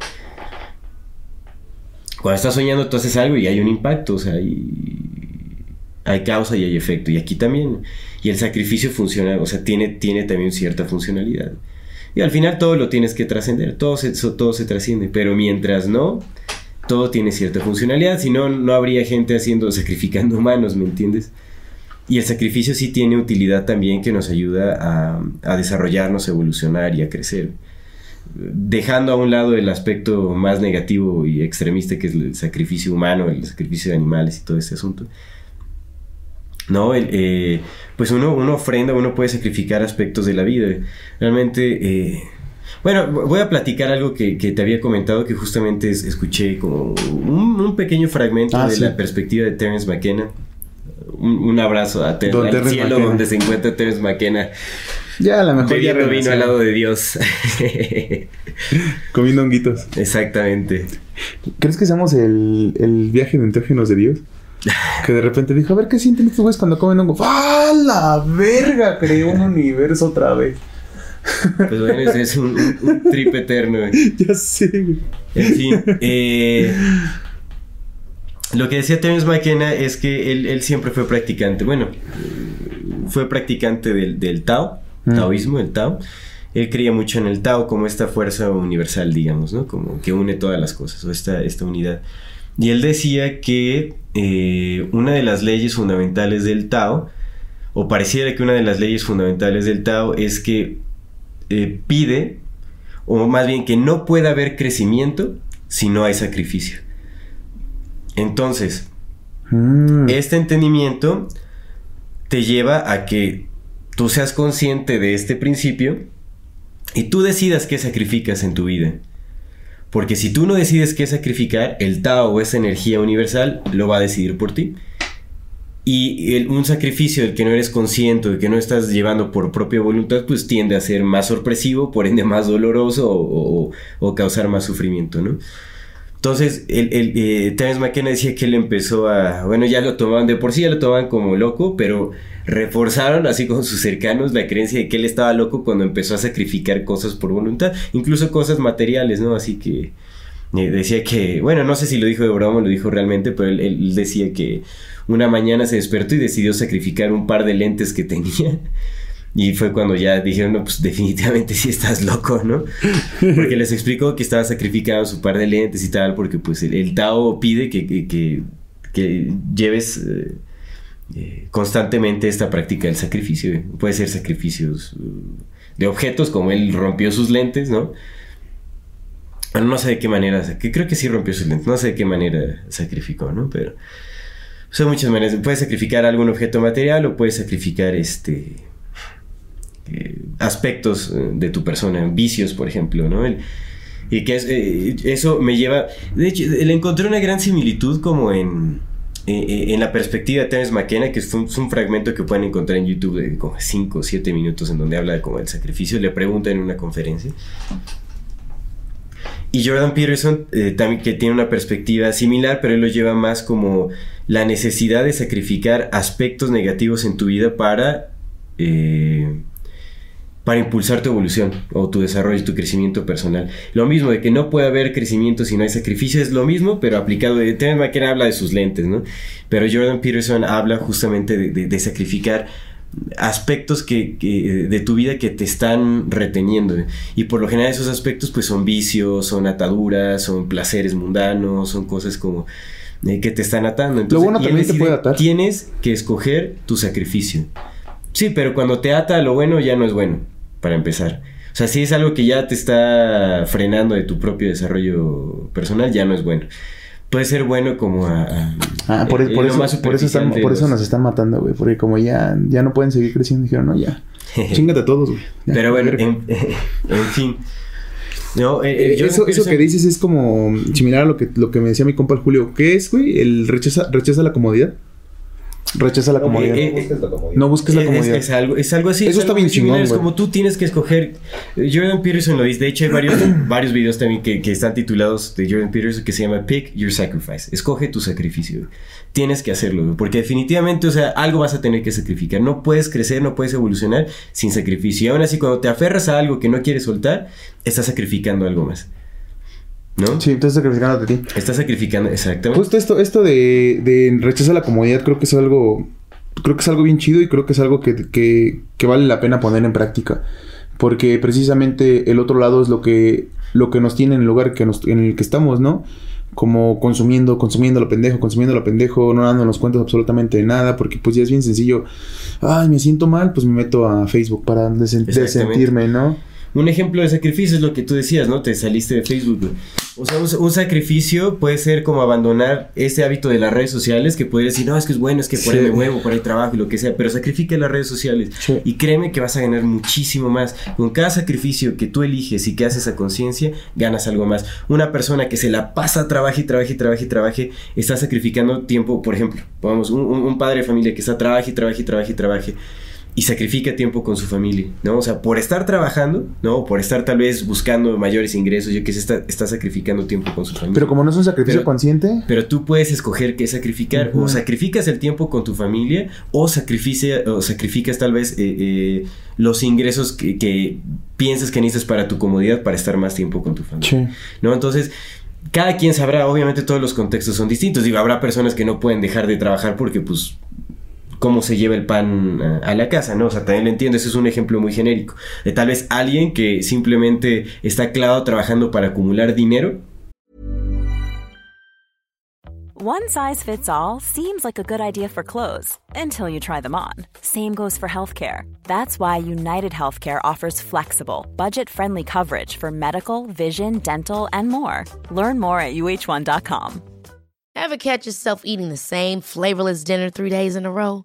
Cuando estás soñando, tú haces algo y hay un impacto, o sea, hay, causa y hay efecto. Y aquí también. Y el sacrificio funciona, o sea, tiene, tiene también cierta funcionalidad. Y al final todo lo tienes que trascender, todo se, todo se trasciende. Pero mientras no, todo tiene cierta funcionalidad. Si no, no habría gente haciendo, sacrificando humanos, ¿me entiendes? Y el sacrificio sí tiene utilidad también que nos ayuda a, a desarrollarnos, evolucionar y a crecer dejando a un lado el aspecto más negativo y extremista que es el sacrificio humano, el sacrificio de animales y todo ese asunto. No, eh, pues uno, uno ofrenda, uno puede sacrificar aspectos de la vida. Realmente, eh, bueno, voy a platicar algo que, te había comentado que justamente escuché como un, pequeño fragmento ah, de la perspectiva de Terence McKenna. Un, abrazo a Terence, cielo donde se encuentra Terence McKenna. Ya, a lo mejor ya vino al lado de Dios. Comiendo honguitos. Exactamente. ¿Crees que seamos el, el viaje de enteógenos de Dios? Que de repente dijo, a ver qué sienten estos güeyes cuando comen hongo. ¡Ah, la verga! Creó un universo otra vez. Pues bueno, es un, un, trip eterno. Ya sé, En fin, eh, lo que decía Terence McKenna es que él, él, siempre fue practicante. Bueno, fue practicante del, del Tao. Taoísmo, el Tao, él creía mucho en el Tao como esta fuerza universal, digamos, ¿no? Como que une todas las cosas, o esta, esta unidad. Y él decía que eh, una de las leyes fundamentales del Tao, o pareciera que una de las leyes fundamentales del Tao es que eh, pide, o más bien que no puede haber crecimiento si no hay sacrificio. Entonces, mm. este entendimiento te lleva a que tú seas consciente de este principio y tú decidas qué sacrificas en tu vida. Porque si tú no decides qué sacrificar, el Tao o esa energía universal lo va a decidir por ti. Y un sacrificio del que no eres consciente, del que no estás llevando por propia voluntad, pues tiende a ser más sorpresivo, por ende más doloroso o, causar más sufrimiento, ¿no? Entonces, el, el eh, McKenna decía que él empezó a, bueno, ya lo tomaban, de por sí ya lo tomaban como loco, pero reforzaron así con sus cercanos la creencia de que él estaba loco cuando empezó a sacrificar cosas por voluntad, incluso cosas materiales, ¿no? Así que eh, decía que, bueno, no sé si lo dijo de broma o lo dijo realmente, pero él, decía que una mañana se despertó y decidió sacrificar un par de lentes que tenía. Y fue cuando ya dijeron, no, pues definitivamente sí estás loco, ¿no? Porque les explicó que estaba sacrificando su par de lentes y tal, porque pues el, Tao pide que, que, que, lleves... Eh, eh, constantemente esta práctica del sacrificio. Puede ser sacrificios uh, de objetos, como él rompió sus lentes, ¿no? No sé de qué manera, que creo que sí rompió sus lentes, no sé de qué manera sacrificó, ¿no? Pero son muchas maneras. Puedes sacrificar algún objeto material o puedes sacrificar este eh, aspectos eh, de tu persona, vicios, por ejemplo, ¿no? y que eso me lleva. De hecho, le encontré una gran similitud como en eh, eh, en la perspectiva de Terence McKenna, que es un, fragmento que pueden encontrar en YouTube de como 5 o 7 minutos en donde habla de como el sacrificio, le pregunta en una conferencia. Y Jordan Peterson eh, también que tiene una perspectiva similar, pero él lo lleva más como la necesidad de sacrificar aspectos negativos en tu vida para para impulsar tu evolución o tu desarrollo y tu crecimiento personal. Lo mismo de que no puede haber crecimiento si no hay sacrificio es lo mismo, pero aplicado de Terence McKenna habla de sus lentes, ¿no? Pero Jordan Peterson habla justamente de, sacrificar aspectos que, de tu vida que te están reteniendo y por lo general esos aspectos pues son vicios, son ataduras, son placeres mundanos, son cosas como eh, que te están atando. Entonces, lo bueno también te puede atar. Tienes que escoger tu sacrificio. Sí, pero cuando te ata lo bueno ya no es bueno, para empezar. O sea, si es algo que ya te está frenando de tu propio desarrollo personal, ya no es bueno. Puede ser bueno como a... ah, por, e-, por eso, por, eso nos están matando, güey. Porque como ya, ya no pueden seguir creciendo, dijeron, no, ya. Chingate a todos, güey. Pero bueno, en, fin. No, eh, eh, Eh, eso, eso que dices es como similar a lo que, lo que me decía mi compa el Julio. ¿Qué es, güey? ¿El rechaza, rechaza la comodidad? Rechaza la comodidad. eh, eh, no busques la comodidad. Es, es algo, es algo así. Eso es está bien chingón, Es como tú tienes que escoger. eh, Jordan Peterson lo dice. De hecho, hay varios, varios videos también que, que están titulados de Jordan Peterson que se llama Pick Your Sacrifice. Escoge tu sacrificio. Tienes que hacerlo, porque definitivamente, o sea, algo vas a tener que sacrificar. No puedes crecer, no puedes evolucionar sin sacrificio. Y aún así, cuando te aferras a algo que no quieres soltar, estás sacrificando algo más. ¿No? Sí, entonces sacrificándote a ti. Estás sacrificando, exactamente. Justo esto, esto de, de rechaza la comodidad creo que es algo. Creo que es algo bien chido y creo que es algo que, que, que vale la pena poner en práctica. Porque precisamente el otro lado es lo que, lo que nos tiene en el lugar que nos, en el que estamos, ¿no? Como consumiendo, consumiendo lo pendejo, consumiendo lo pendejo, no dándonos cuenta absolutamente de nada, porque pues ya es bien sencillo. Ay, me siento mal, pues me meto a Facebook para Exactamente. desentirme, ¿no? Un ejemplo de sacrificio es lo que tú decías, ¿no? Te saliste de Facebook, güey. O sea, un, un sacrificio puede ser como abandonar ese hábito de las redes sociales que puedes decir, no, es que es bueno, es que por ahí Sí. me muevo, por ahí trabajo y lo que sea, pero sacrifica las redes sociales. Sí. Y créeme que vas a ganar muchísimo más. Con cada sacrificio que tú eliges y que haces a conciencia, ganas algo más. Una persona que se la pasa, trabaje y trabaje y trabaje y trabaje, está sacrificando tiempo, por ejemplo, vamos, un, un- un padre de familia que está trabaje y trabaje y trabaje y trabaje y sacrifica tiempo con su familia, ¿no? O sea, por estar trabajando, ¿no? Por estar tal vez buscando mayores ingresos, yo que sé, está, está sacrificando tiempo con su familia. Pero como no es un sacrificio Pero- consciente, Pero tú puedes escoger qué sacrificar. O sacrificas el tiempo con tu familia, o, sacrificia, o sacrificas tal vez eh, eh, los ingresos que, que piensas que necesitas para tu comodidad para estar más tiempo con tu familia. sí. ¿no? Entonces, cada quien sabrá, obviamente todos los contextos son distintos. Digo, habrá personas que no pueden dejar de trabajar porque, pues, cómo se lleva el pan a, a la casa, ¿no? O sea, también lo entiendo, ese es un ejemplo muy genérico. De tal vez alguien que simplemente está clavado trabajando para acumular dinero. One size fits all seems like a good idea for clothes until you try them on. Same goes for healthcare. That's why United Healthcare offers flexible, budget friendly coverage for medical, vision, dental, and more. Learn more at uh1.com. Ever catch yourself eating the same flavorless dinner three days in a row?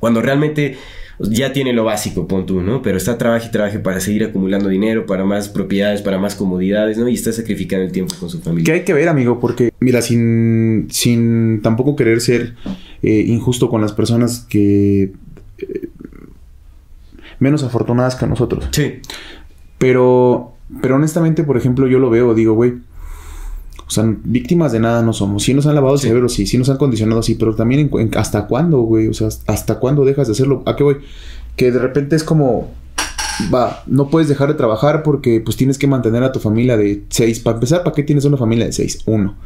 Cuando realmente ya tiene lo básico, pon tú, ¿no? Pero está trabaje y trabaje para seguir acumulando dinero, para más propiedades, para más comodidades, ¿no? Y está sacrificando el tiempo con su Que familia. hay que ver, amigo, porque, mira, sin, sin tampoco querer ser eh, injusto con las personas que... eh, menos afortunadas que nosotros. Sí, Pero, pero honestamente, por ejemplo, yo lo veo, digo, güey. O sea, víctimas de nada no somos. Sí nos han lavado el Sí. cerebro, sí, sí nos han condicionado, sí, pero también en- hasta cuándo, güey. O sea, hasta cuándo dejas de hacerlo. ¿A qué voy? Que de repente es como, va, no puedes dejar de trabajar porque pues tienes que mantener a tu familia de seis. Para empezar, ¿para qué tienes una familia de seis? Uno.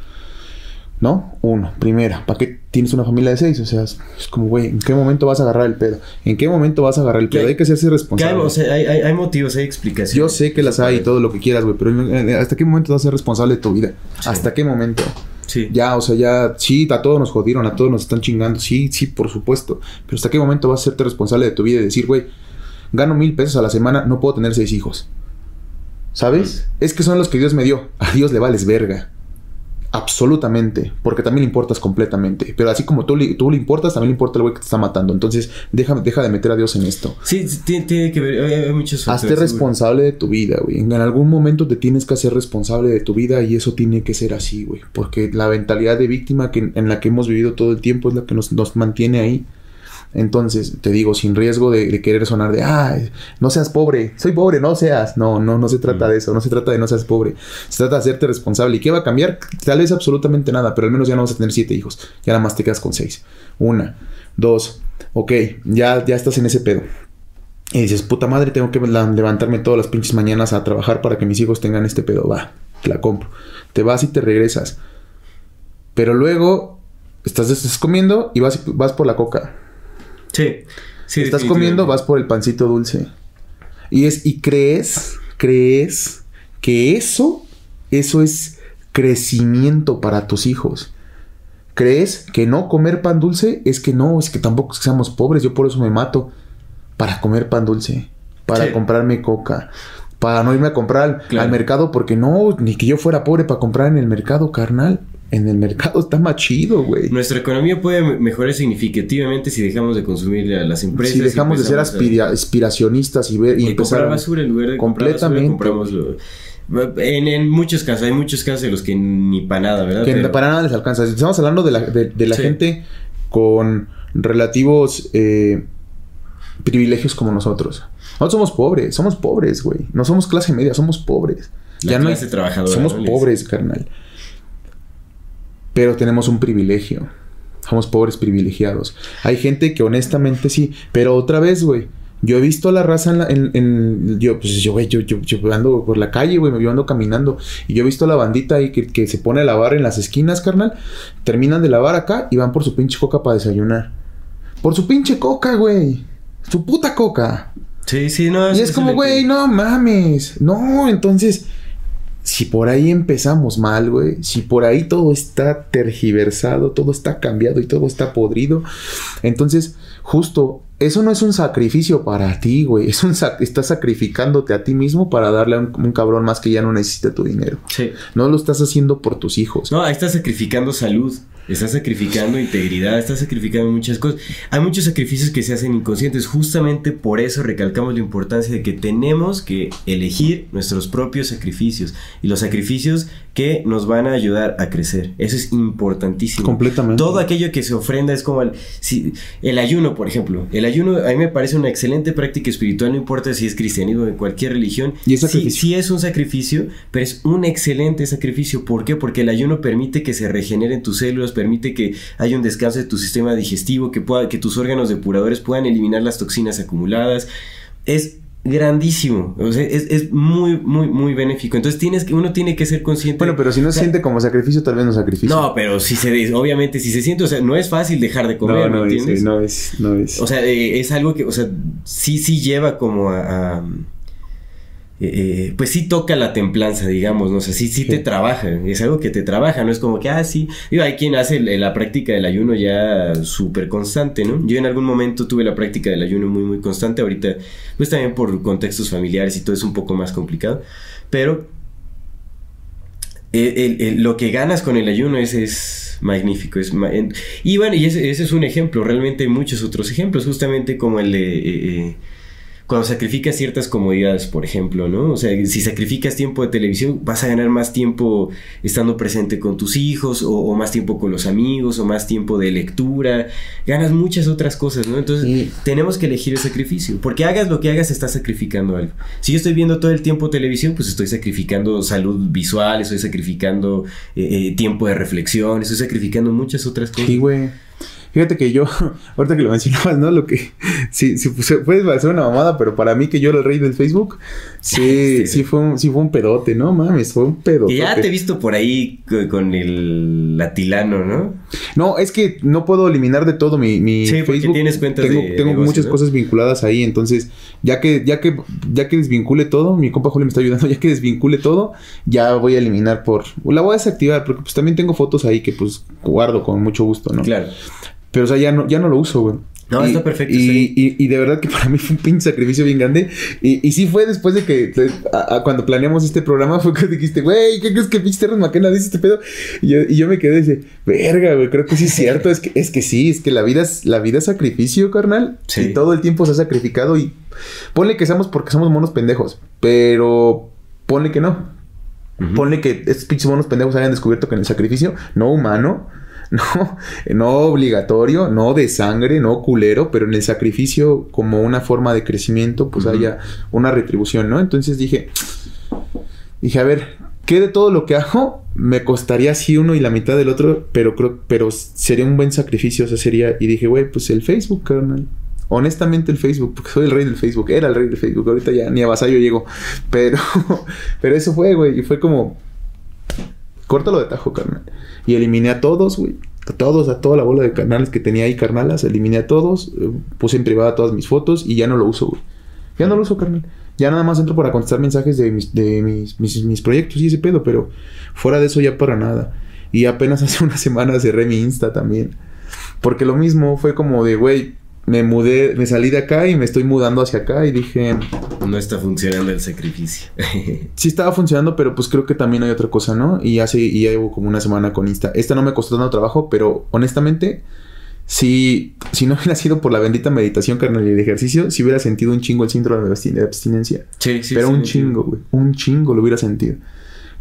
¿No? Uno. Primera, ¿para qué tienes una familia de seis? O sea, es, como, güey, ¿en qué momento vas a agarrar el pedo? ¿En qué momento vas a agarrar el pedo? Hay que hacerse Que hay, responsable. o sea, hay, hay- hay motivos, hay explicaciones. Yo sé que las hay y todo lo que quieras, güey, pero eh, ¿hasta qué momento vas a ser responsable de tu vida? ¿Hasta qué momento? Sí. Ya, o sea, ya, sí, a todos nos jodieron, a todos nos están chingando, sí, sí, por supuesto. Pero ¿hasta qué momento vas a serte responsable de tu vida y decir, güey, gano mil pesos a la semana, no puedo tener seis hijos? ¿Sabes? Es que son los que Dios me dio. A Dios le vales verga. Absolutamente. Porque también le importas completamente. Pero así como tú le, tú le importas, también le importa el güey que te está matando. Entonces, deja, deja de meter a Dios en esto. Sí, tiene, tiene que ver, hay, hay muchos Hazte responsable de tu vida, güey. En algún momento te tienes que hacer responsable de tu vida y eso tiene que ser así, güey. Porque la mentalidad de víctima que, en la que hemos vivido todo el tiempo es la que nos, nos mantiene ahí. Entonces, te digo, sin riesgo de, de querer sonar de, ay, no seas pobre, soy pobre, no seas. No, no, no se trata de eso, no se trata de no seas pobre. Se trata de hacerte responsable. ¿Y qué va a cambiar? Tal vez absolutamente nada, pero al menos ya no vas a tener siete hijos. Ya nada más te quedas con seis. Una, dos, ok, ya, ya estás en ese pedo. Y dices, puta madre, tengo que levantarme todas las pinches mañanas a trabajar para que mis hijos tengan este pedo. Va, te la compro. Te vas y te regresas. Pero luego estás, estás comiendo y vas, vas por la coca. Sí. sí estás comiendo, vas por el pancito dulce. Y es, y crees, crees que eso eso es crecimiento para tus hijos. ¿Crees que no comer pan dulce es que no, es que tampoco seamos pobres, yo por eso me mato para comer pan dulce, para Sí. comprarme coca, para no irme a comprar Claro. al mercado porque no, ni que yo fuera pobre para comprar en el mercado, carnal. En el mercado está más chido, güey. Nuestra economía puede me- mejorar significativamente si dejamos de consumir a las empresas. Si dejamos de ser aspira- aspiracionistas y ver y, y empezar comprar basura en lugar de comprar basura, completamente. compramos lo- en, en muchos casos, hay muchos casos de los que ni para nada, ¿verdad? que Pero- para nada les alcanza. Estamos hablando de la, de, de la Sí. gente con relativos eh, privilegios como nosotros. Nosotros somos pobres, somos pobres, güey. No somos clase media, somos pobres. La no hay- clase trabajadora, Somos pobres, carnal. Pero tenemos un privilegio. Somos pobres privilegiados. Hay gente que honestamente sí. Pero otra vez, güey. Yo he visto a la raza en, la- en- en- yo, pues yo, güey, yo, yo, yo ando por la calle, güey, me ando caminando. Y yo he visto a la bandita ahí que, que se pone a lavar en las esquinas, carnal. Terminan de lavar acá y van por su pinche coca para desayunar. Por su pinche coca, güey. Su puta coca. Sí, sí, no. Y es como, güey, no mames. No, entonces, si por ahí empezamos mal, güey, si por ahí todo está tergiversado, todo está cambiado y todo está podrido, entonces, justo, eso no es un sacrificio para ti, güey. Es un sac- estás sacrificándote a ti mismo para darle a un, un cabrón más que ya no necesita tu dinero. Sí. No lo estás haciendo por tus hijos. No, ahí estás sacrificando salud, estás sacrificando integridad, estás sacrificando muchas cosas. Hay muchos sacrificios que se hacen inconscientes. Justamente por eso recalcamos la importancia de que tenemos que elegir nuestros propios sacrificios y los sacrificios que nos van a ayudar a crecer. Eso es importantísimo. Completamente. Todo aquello que se ofrenda es como el, si- el ayuno, por ejemplo. El ayuno a mí me parece una excelente práctica espiritual, no importa si es cristianismo o en cualquier religión. Y es Sí, sí es un sacrificio, pero es un excelente sacrificio. ¿Por qué? Porque el ayuno permite que se regeneren tus células, permite que haya un descanso de tu sistema digestivo, que, pueda, que tus órganos depuradores puedan eliminar las toxinas acumuladas. Es grandísimo, o sea, es, es muy, muy, muy benéfico. Entonces tienes que, uno tiene que ser consciente. Bueno, pero si no o se siente como sacrificio, tal vez no sacrificio. No, pero si se, obviamente, si se siente, o sea, no es fácil dejar de comer, no, no ¿me es, entiendes? no es, no es. O sea, eh, es algo que, o sea, sí, sí lleva como a... a, eh, pues sí toca la templanza, digamos, ¿no? O sea, sí, sí, te trabaja, es algo que te trabaja, no es como que, ah, sí, digo, hay quien hace el- la práctica del ayuno ya súper constante, ¿no? Yo en algún momento tuve la práctica del ayuno muy, muy constante, ahorita, pues también por contextos familiares y todo es un poco más complicado, pero el- el- el- lo que ganas con el ayuno es, es magnífico. Es ma- y bueno, y ese, ese es un ejemplo. Realmente hay muchos otros ejemplos, justamente como el de... eh, eh, cuando sacrificas ciertas comodidades, por ejemplo, ¿no? O sea, si sacrificas tiempo de televisión, vas a ganar más tiempo estando presente con tus hijos, o, o más tiempo con los amigos, o más tiempo de lectura. Ganas muchas otras cosas, ¿no? Entonces, Sí. tenemos que elegir el sacrificio. Porque hagas lo que hagas, estás sacrificando algo. Si yo estoy viendo todo el tiempo televisión, pues estoy sacrificando salud visual, estoy sacrificando eh, eh, tiempo de reflexión, estoy sacrificando muchas otras cosas. Sí, güey. Fíjate que yo, ahorita que lo mencionabas, ¿no? Lo que, sí, sí, puede parecer una mamada, pero para mí que yo era el rey del Facebook, sí, Sí. sí fue un, sí fue un pedote, ¿no? Mames, fue un pedote. Y ya te he visto por ahí co- con el latilano, ¿no? No, es que no puedo eliminar de todo mi, mi Sí, Facebook. tienes cuentas tengo, de tengo negocio, muchas ¿no? cosas vinculadas ahí, entonces, ya que, ya que, ya que desvincule todo, mi compa Julio me está ayudando, ya que desvincule todo, ya voy a eliminar por, la voy a desactivar, porque pues también tengo fotos ahí que pues guardo con mucho gusto, ¿no? Claro. Pero o sea, ya no, ya no lo uso, güey. No, Y- está perfecto, Y, sí. y- y de verdad que para mí fue un pinche sacrificio bien grande. Y, y sí fue después de que a- a cuando planeamos este programa fue que dijiste, güey, ¿qué crees que pinche McKenna dice este pedo? Y yo, y yo me quedé y dije, verga, güey, creo que sí es cierto. es, que, es que sí, es que la vida es, la vida es sacrificio, carnal. Sí. Y todo el tiempo se ha sacrificado. Y ponle que seamos porque somos monos pendejos. Pero ponle que no. Ujú. Ponle que estos pinches monos pendejos hayan descubierto que en el sacrificio no humano, no, no obligatorio, no de sangre, no culero, pero en el sacrificio como una forma de crecimiento, pues haya una retribución, ¿no? Entonces dije, dije, a ver, ¿qué de todo lo que hago me costaría así uno y la mitad del otro? Pero creo, pero sería un buen sacrificio, o sea, sería, y dije, güey, pues el Facebook, carnal. Honestamente el Facebook, porque soy el rey del Facebook, era el rey del Facebook, ahorita ya ni a vasallo llego. Pero, pero eso fue, güey, y fue como, córtalo de tajo, carnal. Y eliminé a todos, güey. A todos, a toda la bola de carnales que tenía ahí, carnalas. Eliminé a todos. eh, puse en privada todas mis fotos y ya no lo uso, güey. Ya no lo uso, carnal. Ya nada más entro para contestar mensajes de mis, de mis, mis, mis proyectos y ese pedo, pero fuera de eso ya para nada. Y apenas hace una semana cerré mi Insta también. Porque lo mismo fue como de, güey, me mudé, me salí de acá y me estoy mudando hacia acá y dije... No está funcionando el sacrificio. sí estaba funcionando, pero pues creo que también hay otra cosa, ¿no? Y hace, y ya llevo como una semana con Insta. Esta no me costó tanto trabajo, pero honestamente, si, si no hubiera sido por la bendita meditación, carnal, y el ejercicio, si hubiera sentido un chingo el síndrome de abstinencia. Sí, sí. Pero sí, un sí. chingo, güey. Un chingo lo hubiera sentido.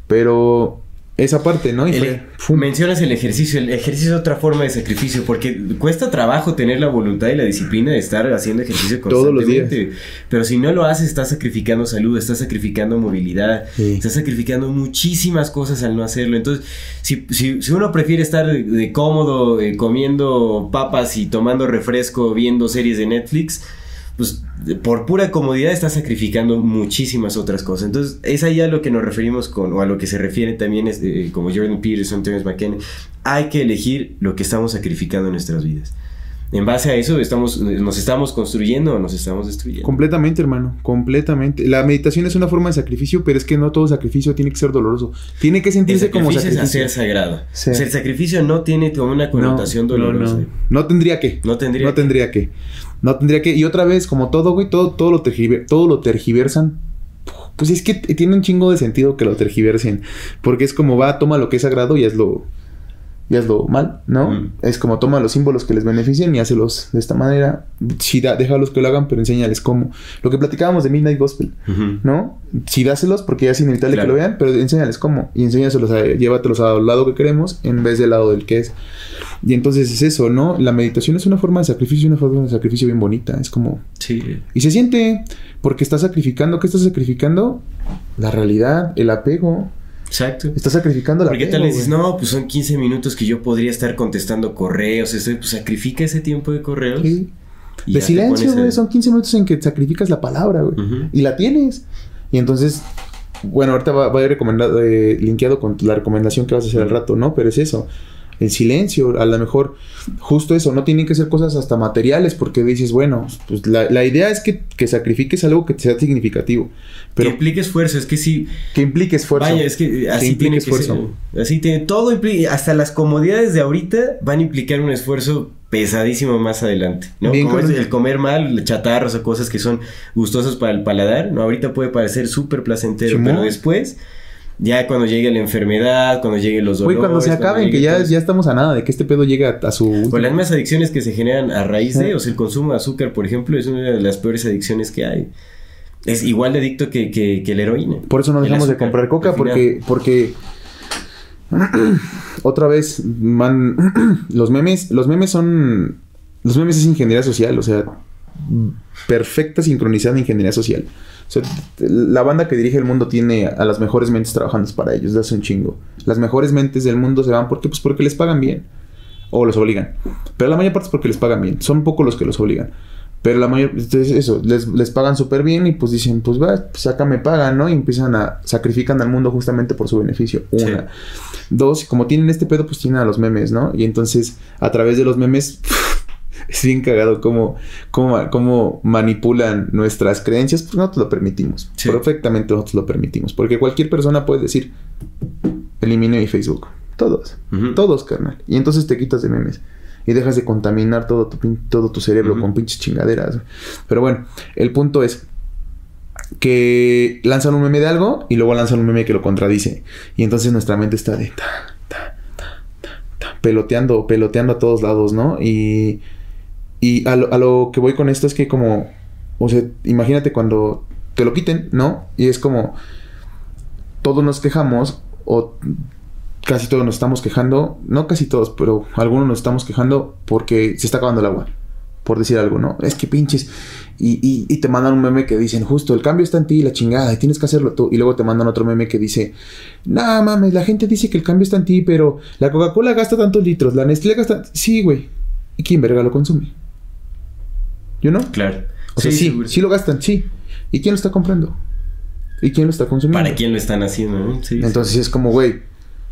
Pero esa parte, ¿no? Y El- fue, mencionas el ejercicio. El ejercicio es otra forma de sacrificio porque cuesta trabajo tener la voluntad y la disciplina de estar haciendo ejercicio Todos los constantemente. Pero si no lo haces, estás sacrificando salud, estás sacrificando movilidad, Sí. estás sacrificando muchísimas cosas al no hacerlo. Entonces, si, si, si uno prefiere estar de, de cómodo eh, comiendo papas y tomando refresco, viendo series de Netflix, pues por pura comodidad está sacrificando muchísimas otras cosas. Entonces, es ahí a lo que nos referimos con, o a lo que se refiere también, es, eh, como Jordan Peterson, Terence McKenna, hay que elegir lo que estamos sacrificando en nuestras vidas. En base a eso, estamos, nos estamos construyendo o nos estamos destruyendo. Completamente, hermano. Completamente. La meditación es una forma de sacrificio, pero es que no todo sacrificio tiene que ser doloroso. Tiene que El sentirse como sacrificio es sacrificio. hacer sagrado. Sí. O sea, el sacrificio no tiene como una connotación no, dolorosa. No, no. tendría que. No tendría No que. tendría que. No tendría que. Y otra vez, como todo, güey, todo, todo, lo, tergiver- todo lo tergiversan. Pues es que tiene un chingo de sentido que lo tergiversen. Porque es como va, toma lo que es sagrado y hazlo. Y hazlo mal, ¿no? Mm. Es como toma los símbolos que les beneficien y hácelos de esta manera. Sí, da, déjalos que lo hagan, pero enséñales cómo. Lo que platicábamos de Midnight Gospel. ¿no? Sí, dáselos porque ya es inevitable Claro. que lo vean, pero enséñales cómo. Y enséñaselos a, llévatelos al lado que queremos en vez del lado del que es. Y entonces es eso, ¿no? La meditación es una forma de sacrificio, una forma de sacrificio bien bonita. Es como. Sí. Y se siente, porque estás sacrificando, ¿qué estás sacrificando? La realidad, el apego. Exacto. Estás sacrificando la Porque tal vez dices, no, pues son 15 minutos que yo podría estar contestando correos. Esto, pues sacrifica ese tiempo de correos. Sí. y De silencio, güey. Son 15 minutos en que sacrificas la palabra, güey. Y la tienes. Y entonces, bueno, ahorita va, va a ir recomendado, eh, linkeado con la recomendación que vas a hacer al rato, ¿no? Pero es eso. El silencio, a lo mejor, justo eso, no tienen que ser cosas hasta materiales, porque dices, bueno, pues la, la idea es que, que sacrifiques algo que sea significativo, que implique esfuerzo. Es que sí. que implique esfuerzo. Vaya, es que así tiene que esfuerzo. ser. Así tiene. Todo implica. Hasta las comodidades de ahorita van a implicar un esfuerzo pesadísimo más adelante. ¿no? Bien Como es el comer mal, chatarros o cosas que son gustosas para el paladar. ¿no? Ahorita puede parecer súper placentero, Simón. pero después. Ya cuando llegue la enfermedad, cuando lleguen los Güey, dolores. cuando se acaben, que ya, ya estamos a nada de que este pedo llegue a, a su... O las mismas adicciones que se generan a raíz de, o sea, el consumo de azúcar, por ejemplo, es una de las peores adicciones que hay. Es igual de adicto que, que, que la heroína. Por eso no dejamos de comprar coca, porque, porque otra vez, man, los memes, los memes son, los memes es ingeniería social, o sea, perfecta sincronizada ingeniería social. O sea, la banda que dirige el mundo tiene a las mejores mentes trabajando para ellos, hace un chingo. Las mejores mentes del mundo se van porque, pues porque les pagan bien. O los obligan. Pero la mayor parte es porque les pagan bien. Son pocos los que los obligan. Pero la mayor, entonces eso, les, les pagan súper bien y pues dicen, pues va, pues acá me pagan, ¿no? Y empiezan a, sacrifican al mundo justamente por su beneficio. Una. Sí. Dos, como tienen este pedo, pues tienen a los memes, ¿no? Y entonces, a través de los memes, es bien cagado cómo, cómo, cómo manipulan nuestras creencias, pues nosotros lo permitimos. Sí. Perfectamente nosotros lo permitimos. Porque cualquier persona puede decir, elimine mi Facebook. Todos. Todos, carnal. Y entonces te quitas de memes. Y dejas de contaminar todo tu, todo tu cerebro con pinches chingaderas. Pero bueno, el punto es que lanzan un meme de algo y luego lanzan un meme que lo contradice. Y entonces nuestra mente está de ta, ta, ta, ta, ta, peloteando, peloteando a todos lados, ¿no? Y, y a, lo, a lo que voy con esto es que como, o sea, imagínate cuando te lo quiten, ¿no? Y es como, todos nos quejamos o casi todos nos estamos quejando, no casi todos, pero algunos nos estamos quejando porque se está acabando el agua, por decir algo, ¿no? Es que pinches. Y, y, y te mandan un meme que dicen, justo, el cambio está en ti, la chingada, y tienes que hacerlo tú. Y luego te mandan otro meme que dice, nah, mames, la gente dice que el cambio está en ti, pero la Coca-Cola gasta tantos litros, la Nestlé gasta... Sí, güey. ¿Y quién verga lo consume? ¿Yo no? Claro. O sea, sí, sí lo gastan, sí. ¿Y quién lo está comprando? ¿Y quién lo está consumiendo? ¿Para quién lo están haciendo? Sí, sí. Entonces es como, güey,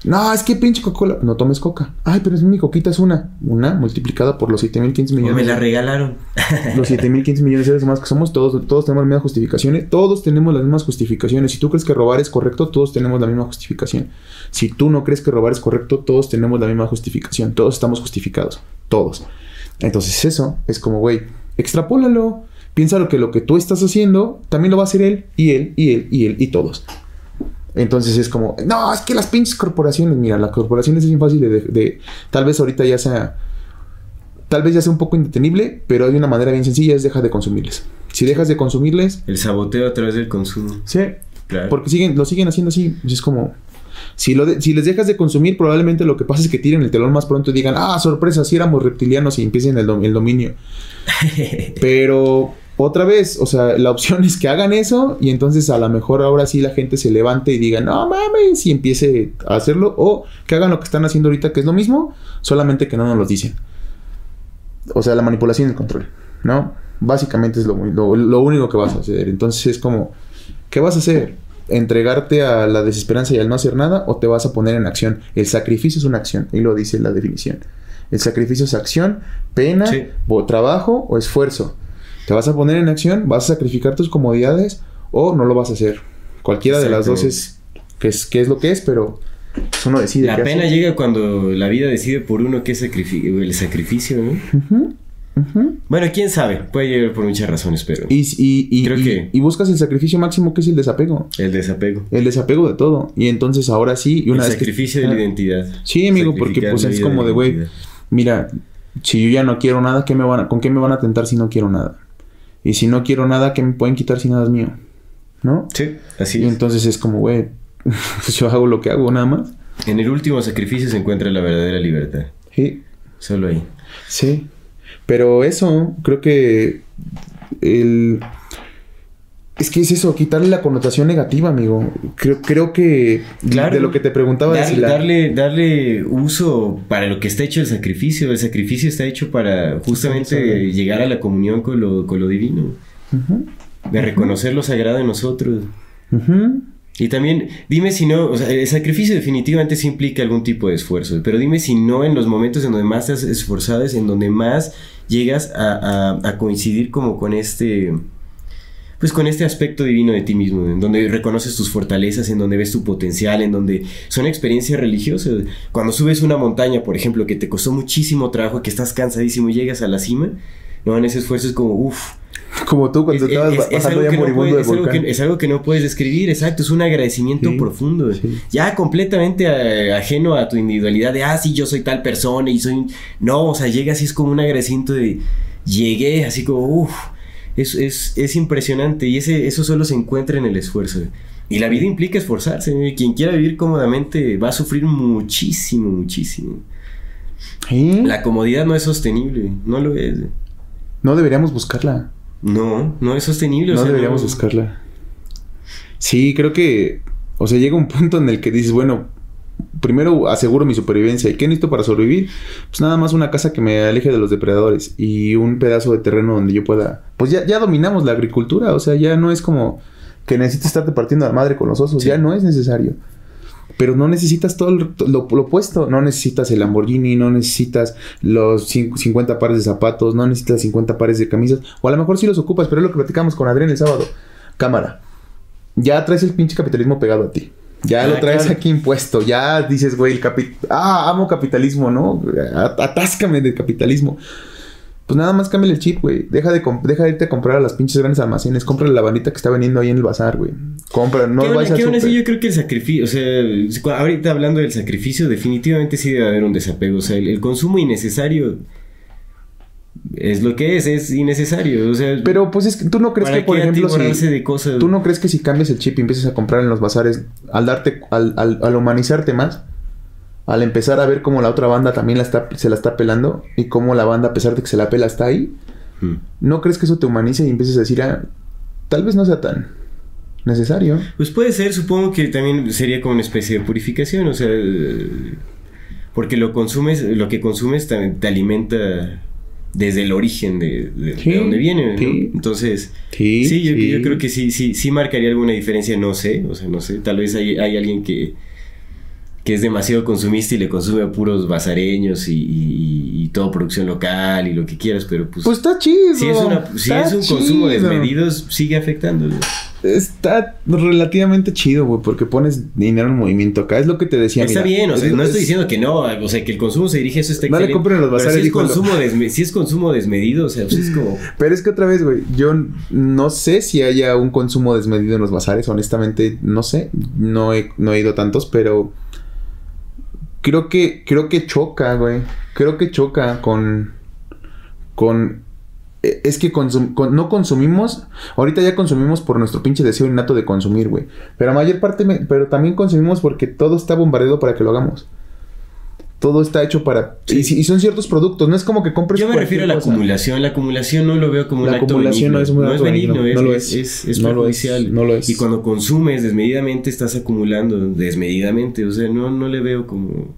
No, es que pinche Coca-Cola. No tomes coca. Ay, pero es mi coquita es una. Una multiplicada por los 7015 O millones. me la regalaron. los 7015 millones de seres humanos que somos, todos, todos tenemos las mismas justificaciones. Todos tenemos las mismas justificaciones. Si tú crees que robar es correcto, todos tenemos la misma justificación. Si tú no crees que robar es correcto, todos tenemos la misma justificación. Todos estamos justificados. Todos. Entonces, eso es como, güey, extrapólalo. Piensa lo que lo que tú estás haciendo también lo va a hacer él, y él, y él, y él, y todos. Entonces es como, no, es que las pinches corporaciones, mira, las corporaciones es bien fácil de, de- tal vez ahorita ya sea, tal vez ya sea un poco indetenible, pero hay una manera bien sencilla, es dejar de consumirles. Si dejas de consumirles, El saboteo a través del consumo. sí, Claro. porque siguen, lo siguen haciendo así, es como, si, lo de- si les dejas de consumir, probablemente lo que pasa es que tiren el telón más pronto y digan, ah, sorpresa, si éramos reptilianos y empiecen el, dom- el dominio. Pero otra vez, o sea, la opción es que hagan eso y entonces a lo mejor ahora sí la gente se levante y diga, no mames, y empiece a hacerlo, o que hagan lo que están haciendo ahorita, que es lo mismo, solamente que no nos lo dicen. O sea, la manipulación y el control, ¿no? Básicamente es lo, lo, lo único que vas a hacer. Entonces es como, ¿qué vas a hacer? ¿Entregarte a la desesperanza y al no hacer nada o te vas a poner en acción? El sacrificio es una acción, y lo dice la definición. El sacrificio es acción, pena, Sí. o trabajo o esfuerzo. ¿Te vas a poner en acción? ¿Vas a sacrificar tus comodidades o no lo vas a hacer? Cualquiera de las dos es que, es que es lo que es, pero uno decide. La pena llega cuando la vida decide por uno qué sacrifi- el sacrificio, ¿no? Bueno, quién sabe, puede llegar por muchas razones, pero Y, y, y, Creo y- que- y buscas el sacrificio máximo que es el desapego. el desapego. El desapego de todo. Y entonces ahora sí. Y una el vez que- sacrificio de la Ah, identidad. Sí, amigo, porque pues es como de, güey, mira, si yo ya no quiero nada, ¿qué me van a, ¿con qué me van a tentar si no quiero nada? Y si no quiero nada, ¿qué me pueden quitar si nada es mío? ¿No? Sí, así Y es. entonces es como, güey, pues yo hago lo que hago nada más. En el último sacrificio se encuentra la verdadera libertad. Sí, Solo ahí. sí. Pero eso, creo que el... Es que es eso, quitarle la connotación negativa, amigo. Creo, creo que Claro. de lo que te preguntaba si la- darle, darle uso para lo que está hecho el sacrificio. El sacrificio está hecho para justamente llegar a la comunión con lo, con lo divino. De reconocer lo sagrado en nosotros. Y también, dime si no, o sea, el sacrificio definitivamente sí implica algún tipo de esfuerzo, pero dime si no en los momentos en donde más te has esforzado es en donde más llegas a, coincidir como con este, pues con este aspecto divino de ti mismo, en donde reconoces tus fortalezas, en donde ves tu potencial, en donde son experiencias religiosas. Cuando subes una montaña, por ejemplo, que te costó muchísimo trabajo, que estás cansadísimo y llegas a la cima, no, en ese esfuerzo es como, uff, Como tú cuando es, estabas es- es algo ya que no moribundo es algo volcán. que- es algo que no puedes describir, exacto, es un agradecimiento Sí, profundo, sí. ya completamente eh, ajeno a tu individualidad de, ah, sí, yo soy tal persona y soy... un-". No, o sea, llega así, es como un agradecimiento de, llegué, así como, uff, es, es, es impresionante y ese, eso solo se encuentra en el esfuerzo. Y la vida implica esforzarse, quien quiera vivir cómodamente va a sufrir muchísimo, muchísimo. La comodidad no es sostenible, no lo es. No deberíamos buscarla. No, no es sostenible. o No sea, deberíamos buscarla. Sí, creo que. O sea, llega un punto en el que dices, bueno, primero aseguro mi supervivencia. ¿Y qué necesito para sobrevivir? Pues nada más una casa que me aleje de los depredadores y un pedazo de terreno donde yo pueda. Pues ya, ya dominamos la agricultura. O sea, ya no es como que necesites estarte partiendo la madre con los osos. Sí. Ya no es necesario. Pero no necesitas todo lo, lo- lo opuesto. No necesitas el Lamborghini, no necesitas los cin- 50 pares de zapatos, no necesitas 50 pares de camisas. O a lo mejor sí los ocupas, pero es lo que platicamos con Adrián el sábado. Cámara. Ya traes el pinche capitalismo pegado a ti. Ya Ah, lo traes claro. aquí impuesto. Ya dices, güey, el capi... Ah, amo capitalismo, ¿no? Atáscame del capitalismo. Pues nada más cámbiale el chip, güey. Deja de, deja de irte a comprar a las pinches grandes almacenes. Compra la bandita que está vendiendo ahí en el bazar, güey. Compra, no que vayas al aún así yo creo que el sacrificio, o sea, ahorita hablando del sacrificio, definitivamente sí debe haber un desapego. O sea, el, el consumo innecesario es lo que es, es innecesario. O sea, Pero pues es que tú no crees ¿para que, por ejemplo, si... de cosas? ¿Tú no crees que si cambias el chip y empiezas a comprar en los bazares, al darte, al, al- al humanizarte más, al empezar a ver cómo la otra banda también la está, se la está pelando y cómo la banda, a pesar de que se la pela, está ahí, Mm. ¿no crees que eso te humanice y empieces a decir, ah, tal vez no sea tan necesario? Pues puede ser, supongo que también sería como una especie de purificación, o sea, porque lo consumes, lo que consumes te, te alimenta desde el origen de, de, de Sí, donde viene, ¿no? sí. Entonces, Sí, sí, yo, sí. yo creo que sí, sí, sí marcaría alguna diferencia, no sé, o sea, no sé, tal vez hay, hay alguien que que es demasiado consumista y le consume a puros basareños y, y, y todo producción local y lo que quieras, pero pues... Pues está chido. si es, una, si es un consumo desmedido, sigue afectándolo. Está relativamente chido, güey, porque pones dinero en movimiento acá. Es lo que te decía. Está mira. bien, o sea, Es- no es- estoy diciendo que no, o sea, que el consumo se dirige a eso está No le excelente, compren a los bazares, si es, consumo desme- si es consumo desmedido, o sea, pues es como... Pero es que otra vez, güey, yo no sé si haya un consumo desmedido en los bazares, honestamente, no sé, no he, no he ido a tantos, pero creo que, creo que choca, güey, creo que choca con, con, eh, es que con- no consumimos, ahorita ya consumimos por nuestro pinche deseo innato de consumir, güey, pero mayor parte, pero también consumimos porque todo está bombardeado para que lo hagamos. Todo está hecho para... Y, y son ciertos productos, no es como que compres Yo me refiero a la cosa. acumulación. La acumulación no lo veo como un La acto acumulación benigno. no es un acto benigno, benigno, es, no lo es, es. es, es No lo es, no lo es. Y cuando consumes desmedidamente, estás acumulando desmedidamente. O sea, no, no le veo como...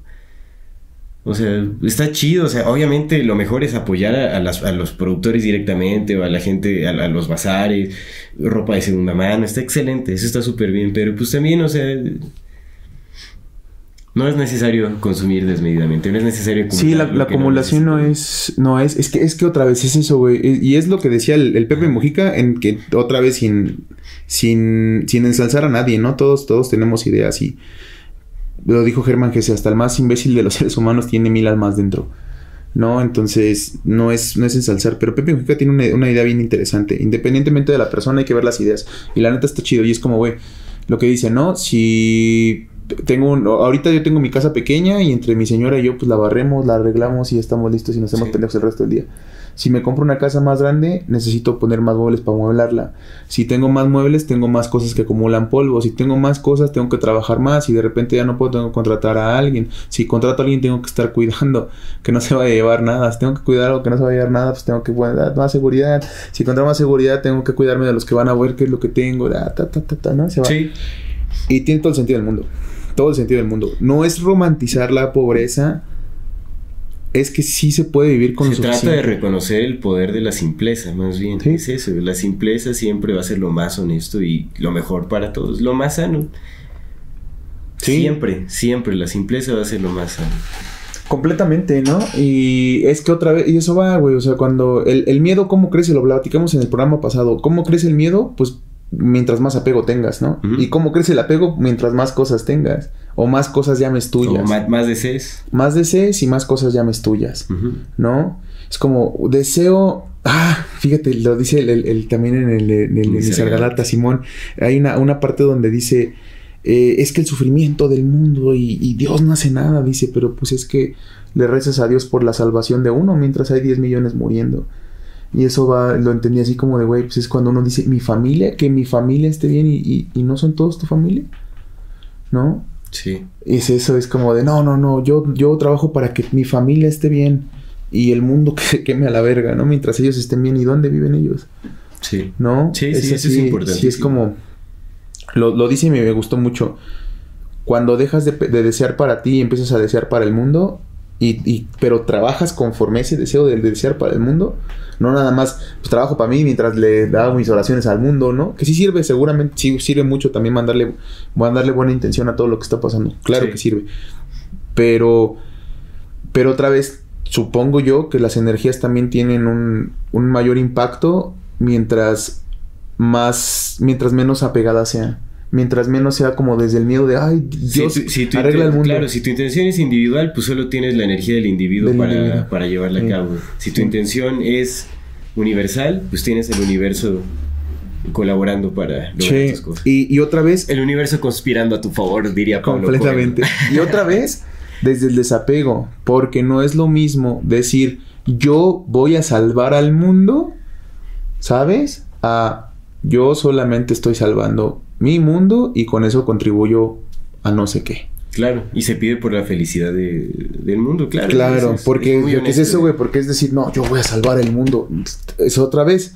O sea, está chido. O sea, obviamente lo mejor es apoyar a, a las- a los productores directamente o a la gente, a, a los bazares, ropa de segunda mano. Está excelente, eso está súper bien. Pero pues también, o sea... No es necesario consumir desmedidamente, no es necesario Sí, la, la que no acumulación no, es, no es, es que es que otra vez es eso, güey. Es- Y es lo que decía el, el Pepe Mujica, en que otra vez sin, sin, sin ensalzar a nadie, ¿no? Todos, todos tenemos ideas y lo dijo Germán Gese, hasta el más imbécil de los seres humanos tiene mil almas dentro. ¿No? Entonces, no es, no es ensalzar. Pero Pepe Mujica tiene una, una idea bien interesante. Independientemente de la persona, hay que ver las ideas. Y la neta está chido. Y es como, güey, lo que dice, ¿no? Si tengo un, ahorita yo tengo mi casa pequeña y entre mi señora y yo pues la barremos, la arreglamos y estamos listos y nos hacemos Sí. pendejos el resto del día. Si me compro una casa más grande, necesito poner más muebles para mueblarla. Si tengo más muebles, tengo más cosas que acumulan polvo. Si tengo más cosas, tengo que trabajar más. Y de repente ya no puedo, tengo que contratar a alguien. Si contrato a alguien, tengo que estar cuidando que no se vaya a llevar nada. Si tengo que cuidar algo que no se vaya a llevar nada, pues tengo que dar más seguridad. Si contrato más seguridad, tengo que cuidarme de los que van a ver qué es lo que tengo. Ta, ta, ta, ¿no? Se va. Sí, Y tiene todo el sentido del mundo. Todo el sentido del mundo. No es romantizar la pobreza. Es que sí se puede vivir con se lo trata de reconocer el poder de la simpleza, más bien. Sí. Es eso, la simpleza siempre va a ser lo más honesto y lo mejor para todos, lo más sano. Sí. Siempre, siempre, la simpleza va a ser lo más sano. Completamente, ¿no? Y es que otra vez, y eso va, güey, o sea, cuando el, el miedo, ¿cómo crece? Lo platicamos en el programa pasado. ¿Cómo crece el miedo? Pues mientras más apego tengas, ¿no? ¿Y cómo crece el apego? Mientras más cosas tengas. O más cosas llames O tuyas. más, más desees. Más desees y más cosas llames tuyas. ¿no? Es como deseo. Ah, fíjate, lo dice el, el- el- también en el, en el, en Sargalata, Simón. Hay una, una parte donde dice: eh, Es que el sufrimiento del mundo y, y Dios no hace nada, dice, pero pues es que le rezas a Dios por la salvación de uno mientras hay 10 millones muriendo. Y eso va, lo entendí así como de, güey, pues es cuando uno dice, mi familia, que mi familia esté bien y, y- y no son todos tu familia, ¿no? Sí. Es eso, es como de, no, no, no, yo, yo trabajo para que mi familia esté bien y el mundo que se queme a la verga, ¿no? Mientras ellos estén bien, ¿y dónde viven ellos? Sí. ¿No? Sí, sí, eso es así, importante, Sí, es como, lo, lo dice y me, me gustó mucho. Cuando dejas de, de desear para ti y empiezas a desear para el mundo, y, y- pero trabajas conforme ese deseo de, de desear para el mundo, no nada más, pues trabajo para mí mientras le hago mis oraciones al mundo, ¿no? Que sí sirve, seguramente sí sirve mucho también mandarle, mandarle buena intención a todo lo que está pasando. Claro Sí. que sirve. Pero, pero otra vez, supongo yo que las energías también tienen un, un mayor impacto mientras más, mientras menos apegada sea. Mientras menos sea como desde el miedo de, ay, Dios si arregla el mundo. Claro, si tu intención es individual, pues solo tienes la energía del individuo, Del para, individuo. para llevarla Sí. a cabo. Si tu Sí. intención es universal, pues tienes el universo colaborando para lograr Sí, tus cosas. Y, y otra vez, El universo conspirando a tu favor, diría Pablo completamente. Y otra vez, desde el desapego, porque no es lo mismo decir, yo voy a salvar al mundo, ¿sabes? A yo solamente estoy salvando mi mundo y con eso contribuyo a no sé qué. Claro, y se pide por la felicidad de- del mundo, claro. Claro, Es- porque es es eso, güey, porque es decir, no, yo voy a salvar el mundo. Es otra vez,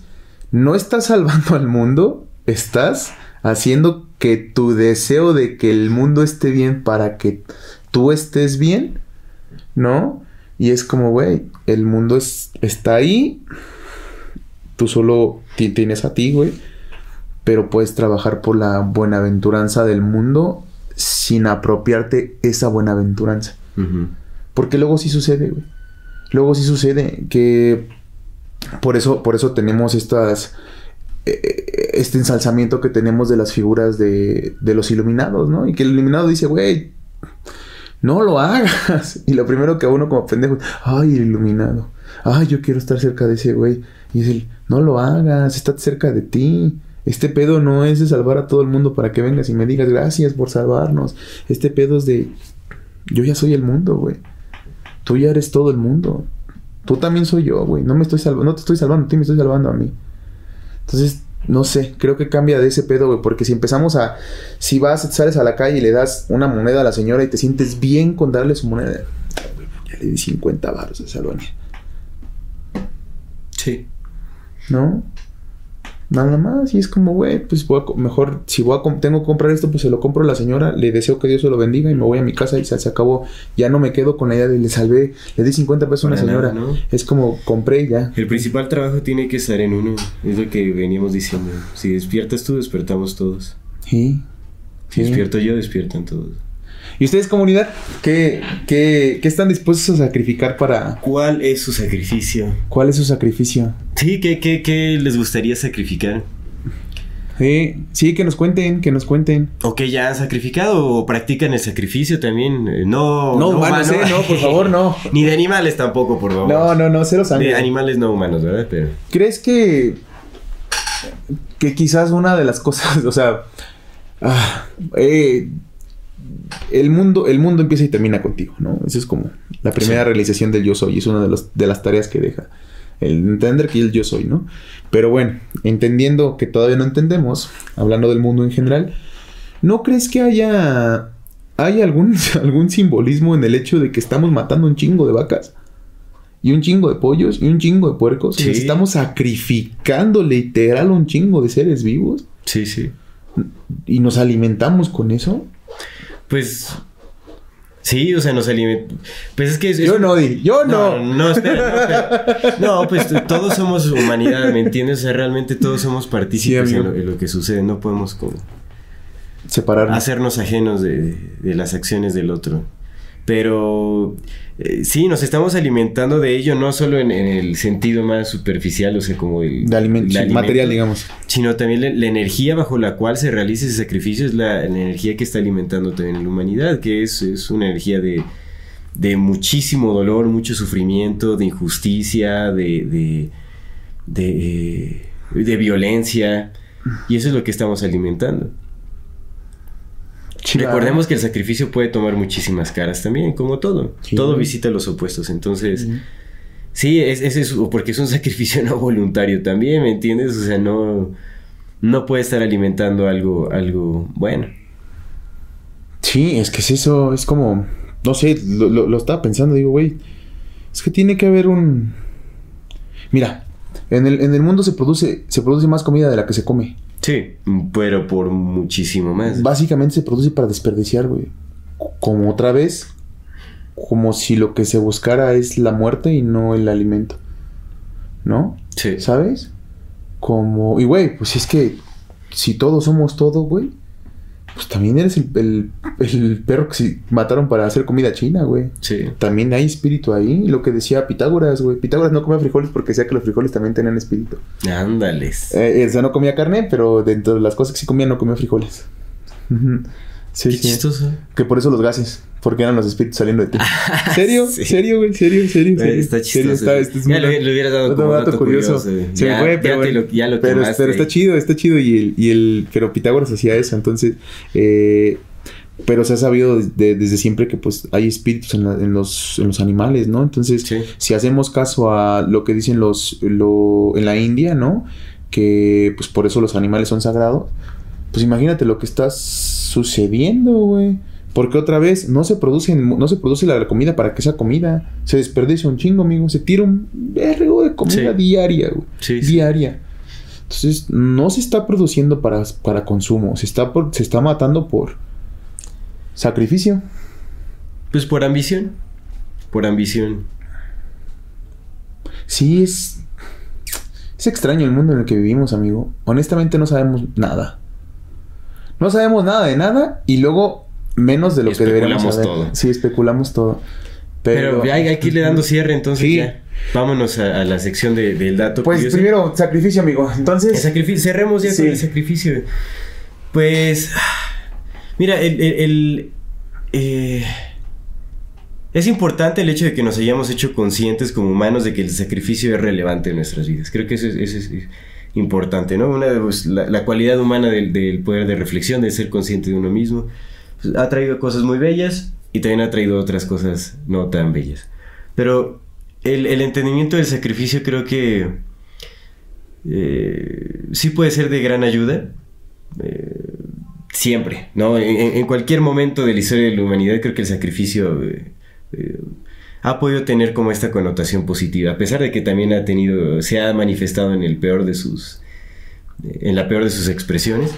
no estás salvando al mundo, estás haciendo que tu deseo de que el mundo esté bien para que tú estés bien, ¿no? Y es como, güey, el mundo es, está ahí, tú solo ti- tienes a ti, güey, pero puedes trabajar por la buenaventuranza del mundo sin apropiarte esa buenaventuranza. Porque luego sí sucede, güey. Luego sí sucede que por eso, por eso tenemos estas eh, este ensalzamiento que tenemos de las figuras de, de los iluminados, ¿no? Y que el iluminado dice, güey, no lo hagas. Y lo primero que a uno como pendejo, ay, el iluminado. Ay, yo quiero estar cerca de ese güey. Y es el, no lo hagas, está cerca de ti. Este pedo no es de salvar a todo el mundo para que vengas y me digas gracias por salvarnos. Este pedo es de, yo ya soy el mundo, güey. Tú ya eres todo el mundo. Tú también soy yo, güey. No me estoy salvando, no te estoy salvando, a ti me estoy salvando a mí. Entonces, no sé, creo que cambia de ese pedo, güey. Porque si empezamos a. Si vas, sales a la calle y le das una moneda a la señora y te sientes bien con darle su moneda. "Ay, güey, Ya le di 50 baros a esa. Sí. ¿No? Nada más. Y es como, güey, pues voy a co- mejor, si voy a tengo que comprar esto, pues se lo compro a la señora. Le deseo que Dios se lo bendiga y me voy a mi casa y se, se acabó. Ya no me quedo con la idea de le salvé, le di 50 pesos a una señora. nada, ¿no? Es como compré y ya. El principal trabajo tiene que estar en uno. Es lo que veníamos diciendo. Si despiertas tú, despertamos todos. Sí. Si Sí. despierto yo, despiertan todos. ¿Y ustedes, comunidad? ¿Qué, qué, qué están dispuestos a sacrificar para... ¿Cuál es su sacrificio? ¿Cuál es su sacrificio? Sí, ¿qué, qué, qué les gustaría sacrificar? Sí, sí, que nos cuenten, que nos cuenten. ¿O que ya han sacrificado o practican el sacrificio también? Eh, No, No, humanos, humano. ¿eh? No, por favor, no. Ni de animales tampoco, por favor. No, no, no, cero sangre. De animales no humanos, ¿verdad? Pero... ¿Crees que... que quizás una de las cosas, o sea... ah, eh, el mundo, el mundo empieza y termina contigo, ¿no? Esa es como la primera Sí. realización del yo soy. Es una de, los- de las tareas que deja. El entender que el yo soy, ¿no? Pero bueno, entendiendo que todavía no entendemos, hablando del mundo en general, ¿no crees que haya, hay algún, algún simbolismo en el hecho de que estamos matando un chingo de vacas? Y un chingo de pollos y un chingo de puercos. Sí. estamos sacrificando literal un chingo de seres vivos Sí, sí. y nos alimentamos con eso. Pues... Sí, o sea, nos alimenta... Pues es que... es- Yo no, Di, yo no. No, no, espera, no, espera. No, pues todos somos humanidad, ¿me entiendes? O sea, realmente todos somos partícipes Sí, en, lo, en lo que sucede. No podemos como Separarnos. hacernos ajenos de, de las acciones del otro. Pero eh, sí, nos estamos alimentando de ello, no solo en, en el sentido más superficial, o sea, como el De alimento, el sí, alimento, material, digamos. sino también la, la energía bajo la cual se realiza ese sacrificio es la, la energía que está alimentando también la humanidad, que es, es una energía de, de muchísimo dolor, mucho sufrimiento, de injusticia, de, de, de, eh, de violencia, y eso es lo que estamos alimentando. Recordemos que el sacrificio puede tomar muchísimas caras también, como todo. Sí. Todo visita los opuestos. Entonces, sí, es, es eso, porque es un sacrificio no voluntario también, ¿me entiendes? O sea, no, no puede estar alimentando algo, algo bueno. Sí, es que es eso, es como, no sé, lo, lo- lo estaba pensando, digo, güey, es que tiene que haber un... Mira, en el, en el mundo se produce, se produce más comida de la que se come. Sí, pero por muchísimo más. Básicamente se produce para desperdiciar, güey. Como otra vez, como si lo que se buscara es la muerte y no el alimento. ¿No? Sí. ¿Sabes? Como... Y, güey, pues es que si todos somos todo, güey, pues también eres el, el- el perro que se mataron para hacer comida china, güey. Sí. También hay espíritu ahí. Lo que decía Pitágoras, güey. Pitágoras no comía frijoles porque decía que los frijoles también tenían espíritu. Ándales. Eh, o sea, no comía carne, pero dentro de las cosas que sí comía, no comía frijoles. Sí, Qué sí. chistoso. Que por eso los gases. Porque eran los espíritus saliendo de ti. ¿Serio? Sí. ¿Serio, güey? ¿Serio? ¿Serio? ¿Serio? Está ¿Serio? chistoso. Está- es ya un- le, le hubieras dado como dato dato curioso. Se ya, me fue, ya pero, lo, ya lo pero, pero está chido, está chido. Y el, y el, pero Pitágoras hacía eso. Entonces, eh, pero se ha sabido de- desde siempre que pues hay espíritus en, la- en los, en los animales, ¿no? Entonces, Sí. si hacemos caso a lo que dicen los, lo, en la India, ¿no? Que pues por eso los animales son sagrados. Pues imagínate lo que está sucediendo, güey. Porque otra vez no se produce, no se produce la comida para que sea comida. Se desperdicia un chingo, amigo. Se tira un vergo de comida Sí. diaria, güey. Sí, sí. Diaria. Entonces, no se está produciendo para, para consumo. Se está, por, se está matando por sacrificio. Pues por ambición. Por ambición. Sí, es. Es extraño el mundo en el que vivimos, amigo. Honestamente, no sabemos nada. No sabemos nada de nada y luego menos de lo que deberíamos Especulamos saber. todo. Sí, especulamos todo. Pero, Pero, hay, hay que irle dando cierre, entonces Sí. ya. Vámonos a, a la sección de- del dato Pues curioso. primero, sacrificio, amigo. El Entonces, sacrificio, cerremos ya Sí. con el sacrificio. Pues, mira, el, el- el, eh, es importante el hecho de que nos hayamos hecho conscientes como humanos de que el sacrificio es relevante en nuestras vidas. Creo que eso es, eso es importante, ¿no? Una pues, la, la cualidad humana del, del poder de reflexión, de ser consciente de uno mismo, pues, ha traído cosas muy bellas y también ha traído otras cosas no tan bellas. Pero el, el entendimiento del sacrificio creo que eh, sí puede ser de gran ayuda. eh, siempre, ¿no? En, cualquier momento de la historia de la humanidad creo que el sacrificio eh, ha podido tener como esta connotación positiva, a pesar de que también ha tenido, se ha manifestado en el peor de sus, en la peor de sus expresiones.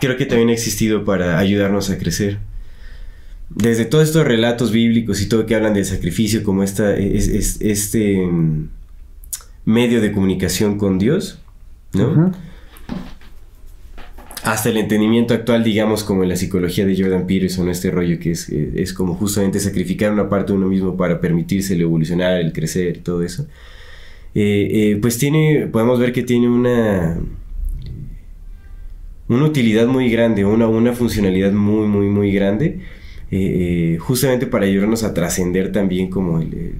Creo que también ha existido para ayudarnos a crecer. Desde todos estos relatos bíblicos y todo que hablan del sacrificio como esta, es, es- este mm, medio de comunicación con Dios, ¿no? Hasta el entendimiento actual, digamos, como en la psicología de Jordan Peterson, este rollo que es, eh, es como justamente sacrificar una parte de uno mismo para permitirse el evolucionar, el crecer todo eso. Eh, eh, pues tiene, podemos ver que tiene una, una utilidad muy grande, una, una funcionalidad muy, muy, muy grande, justamente para ayudarnos a trascender también como el, el-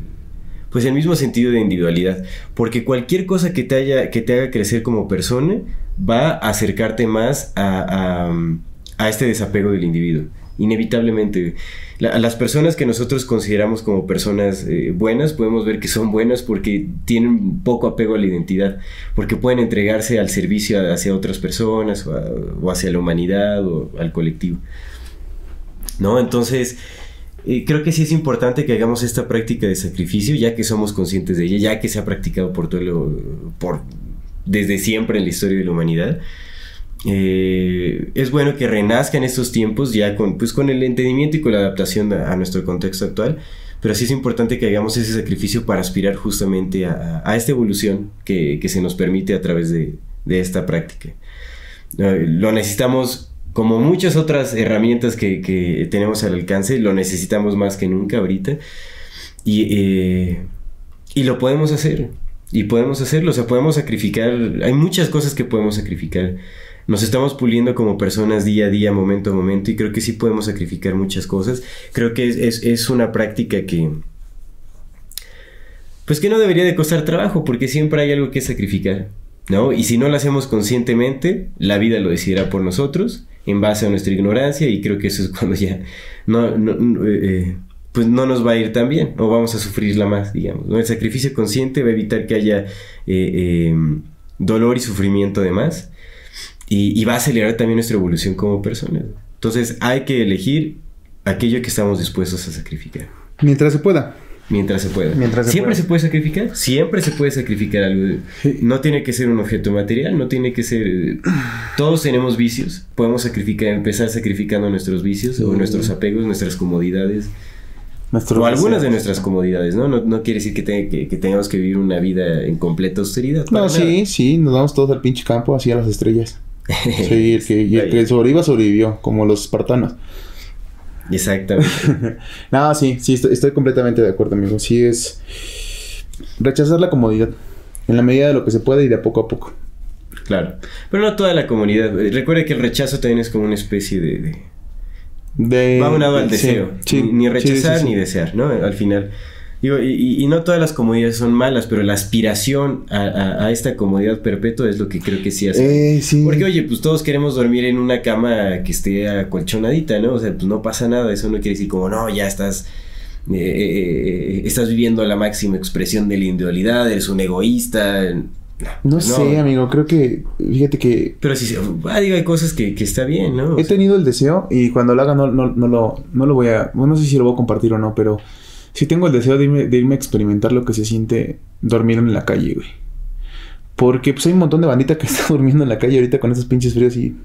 pues el mismo sentido de individualidad, porque cualquier cosa que te, haya, que te haga crecer como persona va a acercarte más a, a, este desapego del individuo, inevitablemente. La- las personas que nosotros consideramos como personas eh, buenas, podemos ver que son buenas porque tienen poco apego a la identidad, porque pueden entregarse al servicio hacia otras personas o hacia la humanidad o al colectivo. ¿No? Entonces, eh, creo que sí es importante que hagamos esta práctica de sacrificio, ya que somos conscientes de ella, ya que se ha practicado por todo lo, por, desde siempre en la historia de la humanidad. Eh, es bueno que renazca en estos tiempos, ya con, pues, con el entendimiento y con la adaptación a, a nuestro contexto actual, pero sí es importante que hagamos ese sacrificio para aspirar justamente a, a esta evolución que, que se nos permite a través de, de esta práctica. Eh, lo necesitamos como muchas otras herramientas que, que tenemos al alcance, lo necesitamos más que nunca ahorita. Y, eh, y lo podemos hacer. Y podemos hacerlo, o sea, podemos sacrificar. Hay muchas cosas que podemos sacrificar. Nos estamos puliendo como personas día a día, momento a momento, y creo que sí podemos sacrificar muchas cosas. Creo que es, es, una práctica que. Pues que no debería de costar trabajo, porque siempre hay algo que sacrificar. ¿no? Y si no lo hacemos conscientemente, la vida lo decidirá por nosotros, en base a nuestra ignorancia, y creo que eso es cuando ya no, no, no, eh, pues no nos va a ir tan bien, o vamos a sufrirla más, digamos. ¿no? El sacrificio consciente va a evitar que haya eh, eh, dolor y sufrimiento de más, y, y, va a acelerar también nuestra evolución como personas. Entonces hay que elegir aquello que estamos dispuestos a sacrificar. Mientras se pueda. Mientras se pueda. Mientras se Siempre pueda. se puede sacrificar. Siempre se puede sacrificar algo. No tiene que ser un objeto material, no tiene que ser. Todos tenemos vicios. Podemos sacrificar, empezar sacrificando nuestros vicios o nuestros apegos, nuestras comodidades. Nuestro o algunas deseo. de nuestras comodidades, ¿no? No, no quiere decir que, te- que- que tengamos que vivir una vida en completa austeridad. No, nada. sí, sí, nos vamos todos al pinche campo, así a las estrellas. Sí, el que, y el que sobreviva, sobrevivió, como los espartanos. Exactamente. No, sí, sí, estoy, estoy completamente de acuerdo, amigo. Sí es rechazar la comodidad. En la medida de lo que se puede y de a poco a poco. claro. Pero no toda la comunidad. Recuerda que el rechazo también es como una especie de- de, De, va unado al deseo. sí, ni, ni rechazar sí, ni desear, ¿no? Al final. Digo, y, y- y no todas las comodidades son malas, pero la aspiración a, a- a esta comodidad perpetua es lo que creo que sí hace. Eh, sí. Porque, oye, pues todos queremos dormir en una cama que esté acolchonadita, ¿no? O sea, pues no pasa nada. Eso no quiere decir como, no, ya estás. eh, eh, estás viviendo la máxima expresión de la individualidad, eres un egoísta. No, sé, amigo, creo que, fíjate que Pero sí, sí, ah, digo, hay cosas que, que está bien, ¿no? He tenido el deseo y cuando lo haga no, no, no lo, no lo voy a, bueno, no sé si lo voy a compartir o no, pero sí tengo el deseo de irme, de irme a experimentar lo que se siente dormir en la calle, güey. Porque pues hay un montón de bandita que está durmiendo en la calle ahorita con esos pinches fríos y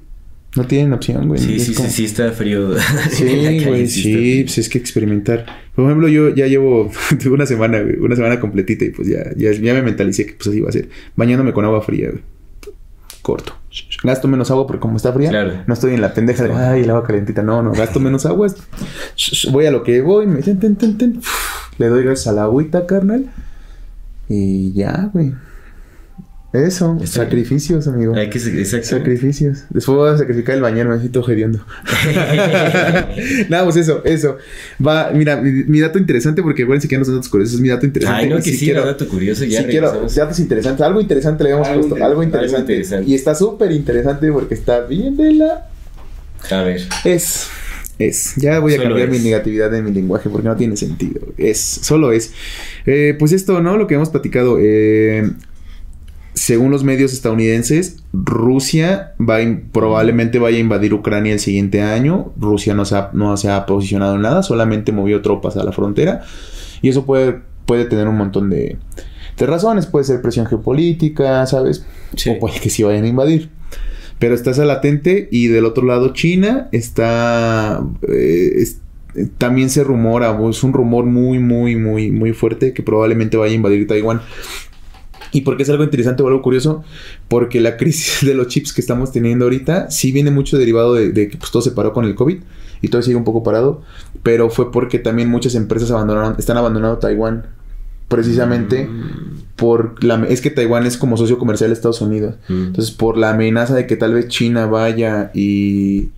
no tienen opción, güey. sí, sí, como- sí, sí, está frío. Sí, güey, sí, pues es que experimentar. Por ejemplo, yo ya llevo una semana, güey, una semana completita y pues ya, ya, ya me mentalicé que pues así iba a ser. Bañándome con agua fría, güey. Corto. gasto menos agua porque como está fría, Claro. no estoy en la pendeja de, ay, el agua calentita. No, no, gasto menos agua. Voy a lo que voy, me ten, ten, ten, ten. le doy gracias a la agüita, carnal. Y ya, güey. Eso, Está bien. sacrificios, amigo. Hay que exacto. Sacrificios. Después voy a sacrificar el bañero, me siento hediondo. Nada, pues eso, eso. Va, mira, mi, mi dato interesante, porque acuérdense que ya no son datos curiosos, es mi dato interesante. Ay, no, que Y sí, quiero- dato curioso, ya sí quiero, datos interesantes. Algo interesante le habíamos Algo puesto. inter- Algo algo interesante. interesante. Y está súper interesante porque está bien de la... A ver. Es. Es. Ya voy a Solo cambiar es. mi negatividad de mi lenguaje porque no tiene sentido. Es. Solo es. Eh, pues esto, ¿no? Lo que hemos platicado. eh, según los medios estadounidenses, Rusia va probablemente vaya a invadir Ucrania el siguiente año. Rusia no se ha, no se ha posicionado en nada, solamente movió tropas a la frontera. Y eso puede, puede tener un montón de, de razones. Puede ser presión geopolítica, ¿sabes? Sí. O puede que sí vayan a invadir. Pero está esa latente y del otro lado China está... eh, es- también se rumora, es un rumor muy, muy, muy, muy fuerte que probablemente vaya a invadir Taiwán. ¿Y por qué es algo interesante o algo curioso? Porque la crisis de los chips que estamos teniendo ahorita sí viene mucho derivado de, de que pues, todo se paró con el COVID y todo sigue un poco parado, pero fue porque también muchas empresas abandonaron, están abandonando Taiwán precisamente por la es que Taiwán es como socio comercial de Estados Unidos. Mm. Entonces, por la amenaza de que tal vez China vaya y,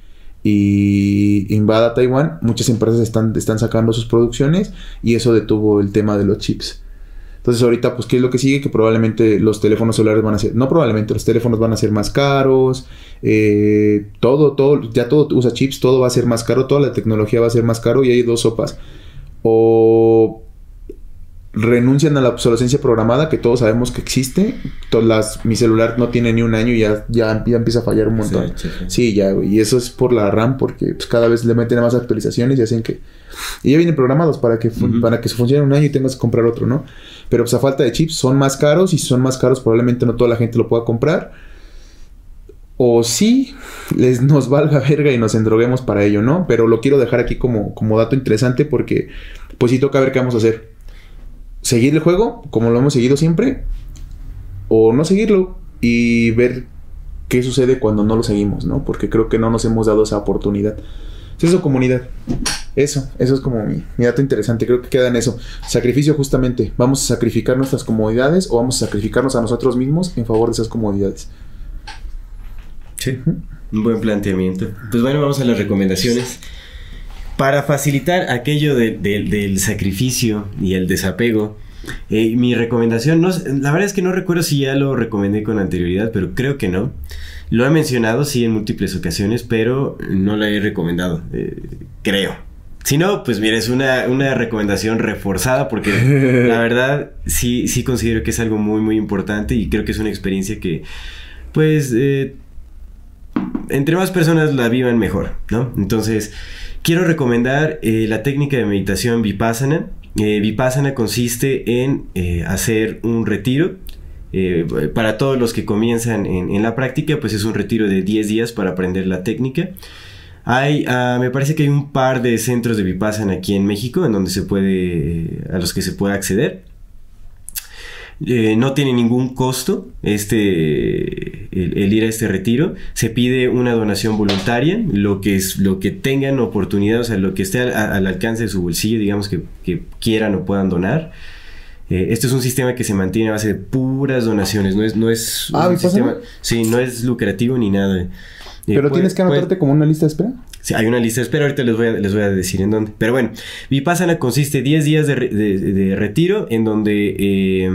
y invada Taiwán, muchas empresas están, están sacando sus producciones y eso detuvo el tema de los chips. Entonces, ahorita, pues, ¿qué es lo que sigue? Que probablemente los teléfonos celulares van a ser, no probablemente, los teléfonos van a ser más caros, eh, todo, todo, ya todo usa chips, todo va a ser más caro, toda la tecnología va a ser más caro y hay dos sopas. O renuncian a la obsolescencia programada, que todos sabemos que existe. Todas las, mi celular no tiene ni un año y ya, ya, ya empieza a fallar un montón. Sí, sí. Sí, ya, güey. Y eso es por la RAM, porque pues, cada vez le meten más actualizaciones y hacen que. Y ya vienen programados para que, Ujú. para que se funcione un año y tengas que comprar otro, ¿no? Pero pues a falta de chips son más caros y si son más caros probablemente no toda la gente lo pueda comprar. O sí, les nos valga verga y nos endroguemos para ello, ¿no? Pero lo quiero dejar aquí como, como dato interesante porque pues sí toca ver qué vamos a hacer. Seguir el juego, como lo hemos seguido siempre, o no seguirlo y ver qué sucede cuando no lo seguimos, ¿no? Porque creo que no nos hemos dado esa oportunidad. Es eso, comunidad. Eso, eso es como mi, mi dato interesante. Creo que queda en eso. Sacrificio justamente. ¿Vamos a sacrificar nuestras comodidades o vamos a sacrificarnos a nosotros mismos en favor de esas comodidades? Sí, un buen planteamiento. Pues bueno, vamos a las recomendaciones. Para facilitar aquello de- de- del sacrificio y el desapego, eh, mi recomendación, no, la verdad es que no recuerdo si ya lo recomendé con anterioridad, pero creo que no. Lo he mencionado, sí, en múltiples ocasiones, pero no lo he recomendado, eh, creo. Si no, pues mira, es una, una recomendación reforzada porque la verdad sí, sí considero que es algo muy, muy importante y creo que es una experiencia que, pues, eh, entre más personas la vivan mejor, ¿no? Entonces, quiero recomendar eh, la técnica de meditación Vipassana. Eh, Vipassana consiste en hacer un retiro. eh, para todos los que comienzan en, en la práctica, pues es un retiro de 10 días para aprender la técnica. Hay, ah, me parece que hay un par de centros de Vipassana aquí en México en donde se puede, a los que se puede acceder. Eh, no tiene ningún costo este el, el ir a este retiro. Se pide una donación voluntaria lo que es lo que tengan oportunidad o sea lo que esté al, al alcance de su bolsillo digamos que, que quieran o puedan donar. Eh, esto es un sistema que se mantiene a base de puras donaciones no es no es Ah, un sistema sí no es lucrativo ni nada. Eh, Pero puede- tienes que puede- anotarte como una lista de espera. Sí, hay una lista de espera, ahorita les voy a, les voy a decir en dónde. Pero bueno, Vipassana consiste 10 días de, re- de- de retiro en donde eh,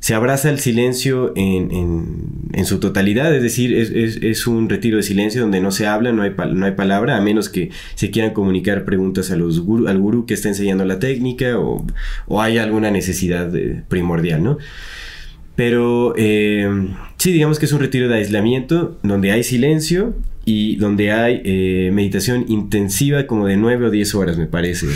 se abraza el silencio en, en- en su totalidad, es decir, es, es- es un retiro de silencio donde no se habla, no hay, no hay palabra, a menos que se quieran comunicar preguntas a los gurú- al gurú que está enseñando la técnica o, o hay alguna necesidad eh, primordial, ¿no? Pero eh, sí, digamos que es un retiro de aislamiento donde hay silencio y donde hay eh, meditación intensiva como de 9 o 10 horas, me parece,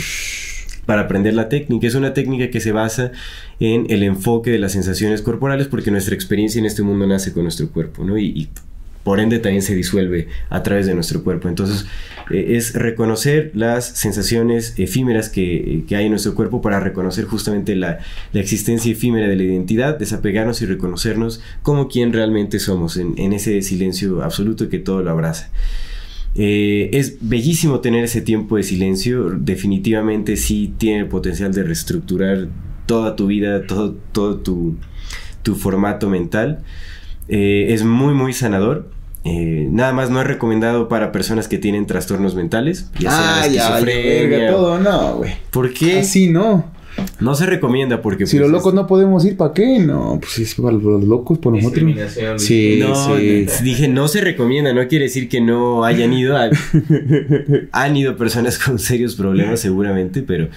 para aprender la técnica. Es una técnica que se basa en el enfoque de las sensaciones corporales porque nuestra experiencia en este mundo nace con nuestro cuerpo, ¿no? Y, por ende también se disuelve a través de nuestro cuerpo. Entonces eh, es reconocer las sensaciones efímeras que, hay en nuestro cuerpo para reconocer justamente la, existencia efímera de la identidad, desapegarnos y reconocernos como quien realmente somos en, ese silencio absoluto que todo lo abraza. Eh, es bellísimo tener ese tiempo de silencio, definitivamente sí tiene el potencial de reestructurar toda tu vida, todo, todo tu, formato mental. Eh, es muy, muy sanador. Eh, nada más no es recomendado para personas que tienen trastornos mentales. Ya sea ah, esquizofrenia. todo, no, güey. ¿Por qué? Así no. No se recomienda porque... Si los pues, locos no podemos ir, ¿para qué? No, pues es para los locos, por nosotros. Sí, no, dije, no se recomienda, no quiere decir que no hayan ido. han ido personas con serios problemas seguramente, pero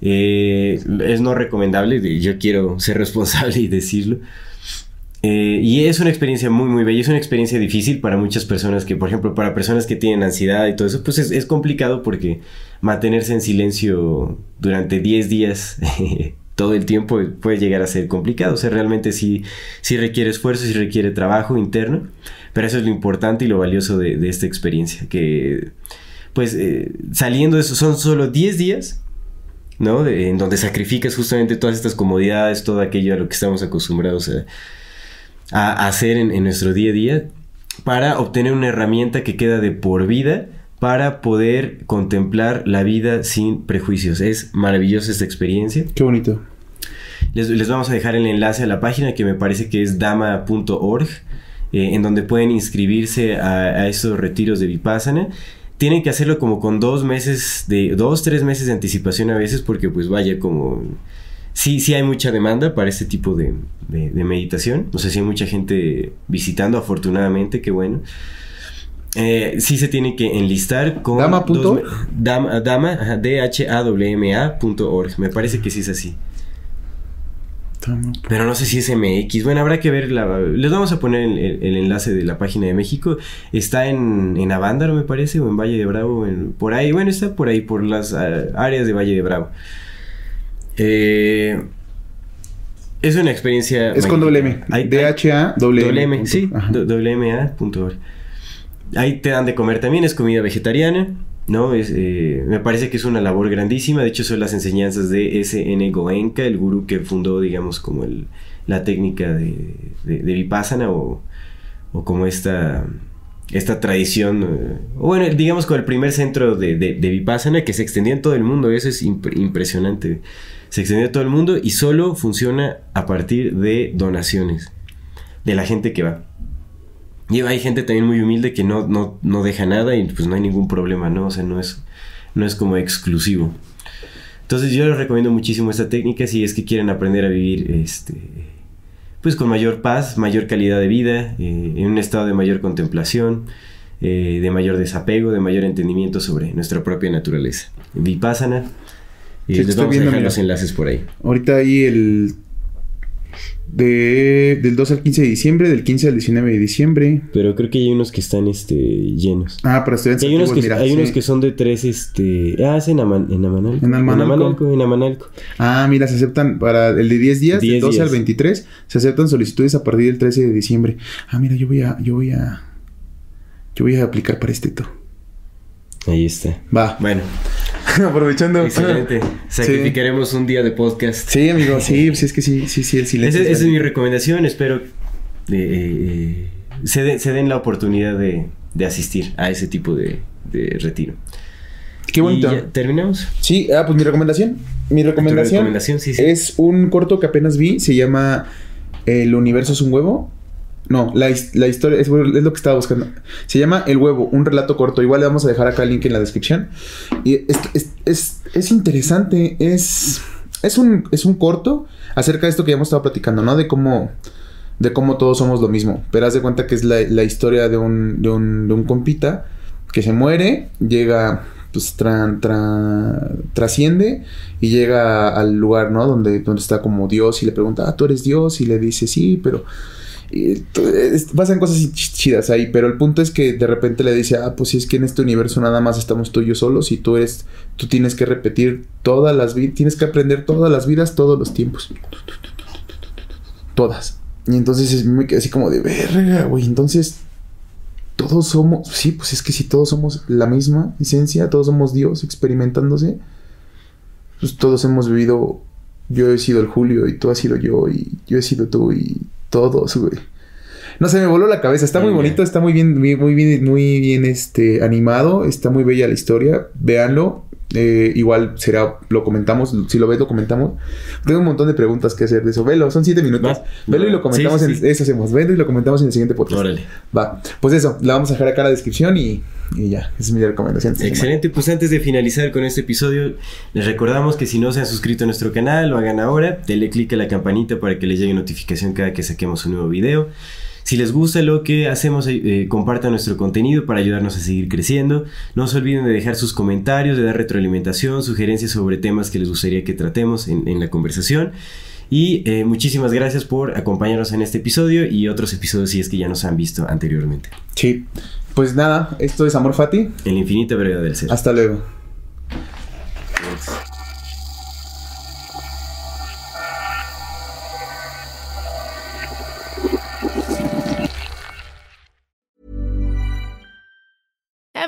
eh, es no recomendable. Yo quiero ser responsable y decirlo. Eh, y es una experiencia muy, muy bella. Es una experiencia difícil para muchas personas que, por ejemplo, para personas que tienen ansiedad y todo eso, pues es, complicado porque mantenerse en silencio durante 10 días todo el tiempo puede llegar a ser complicado. O sea, realmente sí, sí requiere esfuerzo, sí requiere trabajo interno. Pero eso es lo importante y lo valioso de, esta experiencia. Que, pues, eh, saliendo de eso, son solo 10 días ¿no? en donde sacrificas justamente todas estas comodidades, todo aquello a lo que estamos acostumbrados a, a hacer en, nuestro día a día para obtener una herramienta que queda de por vida para poder contemplar la vida sin prejuicios. Es maravillosa esta experiencia. Qué bonito. Les, vamos a dejar el enlace a la página que me parece que es dama.org, eh, en donde pueden inscribirse a, a esos retiros de Vipassana tienen que hacerlo como con dos meses de dos tres meses de anticipación a veces porque pues vaya como sí, sí hay mucha demanda para este tipo de, meditación. No sé si hay mucha gente visitando, afortunadamente, qué bueno. Eh, sí se tiene que enlistar con... Dama. Dama, dama d h a w m Me parece que sí es así. Pero no sé si es MX. Bueno, habrá que ver. La, les vamos a poner el, enlace de la página de México. Está en, en Avándaro, me parece, o en Valle de Bravo. por ahí, bueno, está por ahí, por las ah, áreas de Valle de Bravo. Eh, es una experiencia. Es con doble M. D-H-A, doble M. Sí, A Ahí te dan de comer también, es comida vegetariana. ¿no? Es, eh, me parece que es una labor grandísima. De hecho, son las enseñanzas de S.N. Goenka, el gurú que fundó, digamos, como el, la técnica de, de, Vipassana o, o como esta esta tradición, eh, bueno, digamos con el primer centro de, de, Vipassana que se extendía en todo el mundo, eso es impresionante se extendió a todo el mundo y solo funciona a partir de donaciones de la gente que va. Y hay gente también muy humilde que no, no, deja nada y pues no hay ningún problema, ¿no? O sea, no es, no es como exclusivo. Entonces yo les recomiendo muchísimo esta técnica si es que quieren aprender a vivir este, pues con mayor paz, mayor calidad de vida, eh, en un estado de mayor contemplación, eh, de mayor desapego, de mayor entendimiento sobre nuestra propia naturaleza. Vipassana y les vamos a dejar los enlaces por ahí. Ahorita ahí el... De, del 2 al 15 de diciembre, del 15 al 19 de diciembre. Pero creo que hay unos que están este, llenos. Ah, para estudiantes hay unos, que, hay unos que son de tres, este... Ah, es en, Aman, en Amanalco. En Amanalco. En Amanalco, Ah, mira, se aceptan para el de 10 días, del 12 al 23, se aceptan solicitudes a partir del 13 de diciembre. Ah, mira, yo voy a... Yo voy a... Yo voy a aplicar para este todo. Ahí está. Va. Bueno. Aprovechando. Excelente. Sacrificaremos un día de podcast. Sí, amigo, sí, sí, es que sí, sí, sí, el silencio. Esa, es mi recomendación. Espero eh, eh, se, den la oportunidad de, asistir a ese tipo de, retiro. Qué bonito. ¿Terminamos? Sí, ah, pues mi recomendación. Mi recomendación, es un corto que apenas vi. Se llama El universo es un huevo. No, la, historia es, lo que estaba buscando. Se llama El huevo, un relato corto. Igual le vamos a dejar acá el link en la descripción. Y es, interesante. Es, es, un, es un corto acerca de esto que ya hemos estado platicando, ¿no? De cómo, de cómo todos somos lo mismo. Pero haz de cuenta que es la, historia de un, de, un, de un compita que se muere, llega, pues trasciende y llega al lugar, ¿no? Donde, donde está como Dios y le pregunta, ah, tú eres Dios. Y le dice, sí, pero pasan cosas chidas ahí, pero el punto es que de repente le dice, ah, pues si es que en este universo nada más estamos tú y yo solos y tú eres, tú tienes que repetir todas las vidas, tienes que aprender todas las vidas, todos los tiempos. Todas. Y entonces me quedé así como de verga, güey. Entonces, todos somos, sí, pues es que si todos somos la misma esencia, todos somos Dios experimentándose, pues todos hemos vivido, yo he sido el Julio y tú has sido yo y yo he sido tú y todos, güey. No sé, me voló la cabeza. Está muy bonito, está muy bien, muy, muy bien, muy bien este, animado. Está muy bella la historia. Véanlo. Eh, igual será, lo comentamos. Si lo ves, lo comentamos. Tengo un montón de preguntas que hacer de eso. Velo, son siete minutos. Va. Velo y lo comentamos Sí, sí, en sí. eso hacemos. Velo y lo comentamos en el siguiente podcast. Órale. Va. Pues eso, la vamos a dejar acá en la descripción y, y ya. Esa es mi recomendación. Excelente, pues antes de finalizar con este episodio, les recordamos que si no se han suscrito a nuestro canal, lo hagan ahora, denle click a la campanita para que les llegue notificación cada que saquemos un nuevo video. Si les gusta lo que hacemos, eh, compartan nuestro contenido para ayudarnos a seguir creciendo. No se olviden de dejar sus comentarios, de dar retroalimentación, sugerencias sobre temas que les gustaría que tratemos en, en la conversación. Y eh, muchísimas gracias por acompañarnos en este episodio y otros episodios si es que ya nos han visto anteriormente. Sí. Pues nada, esto es Amor Fati. En la infinita brevedad del ser. Hasta luego.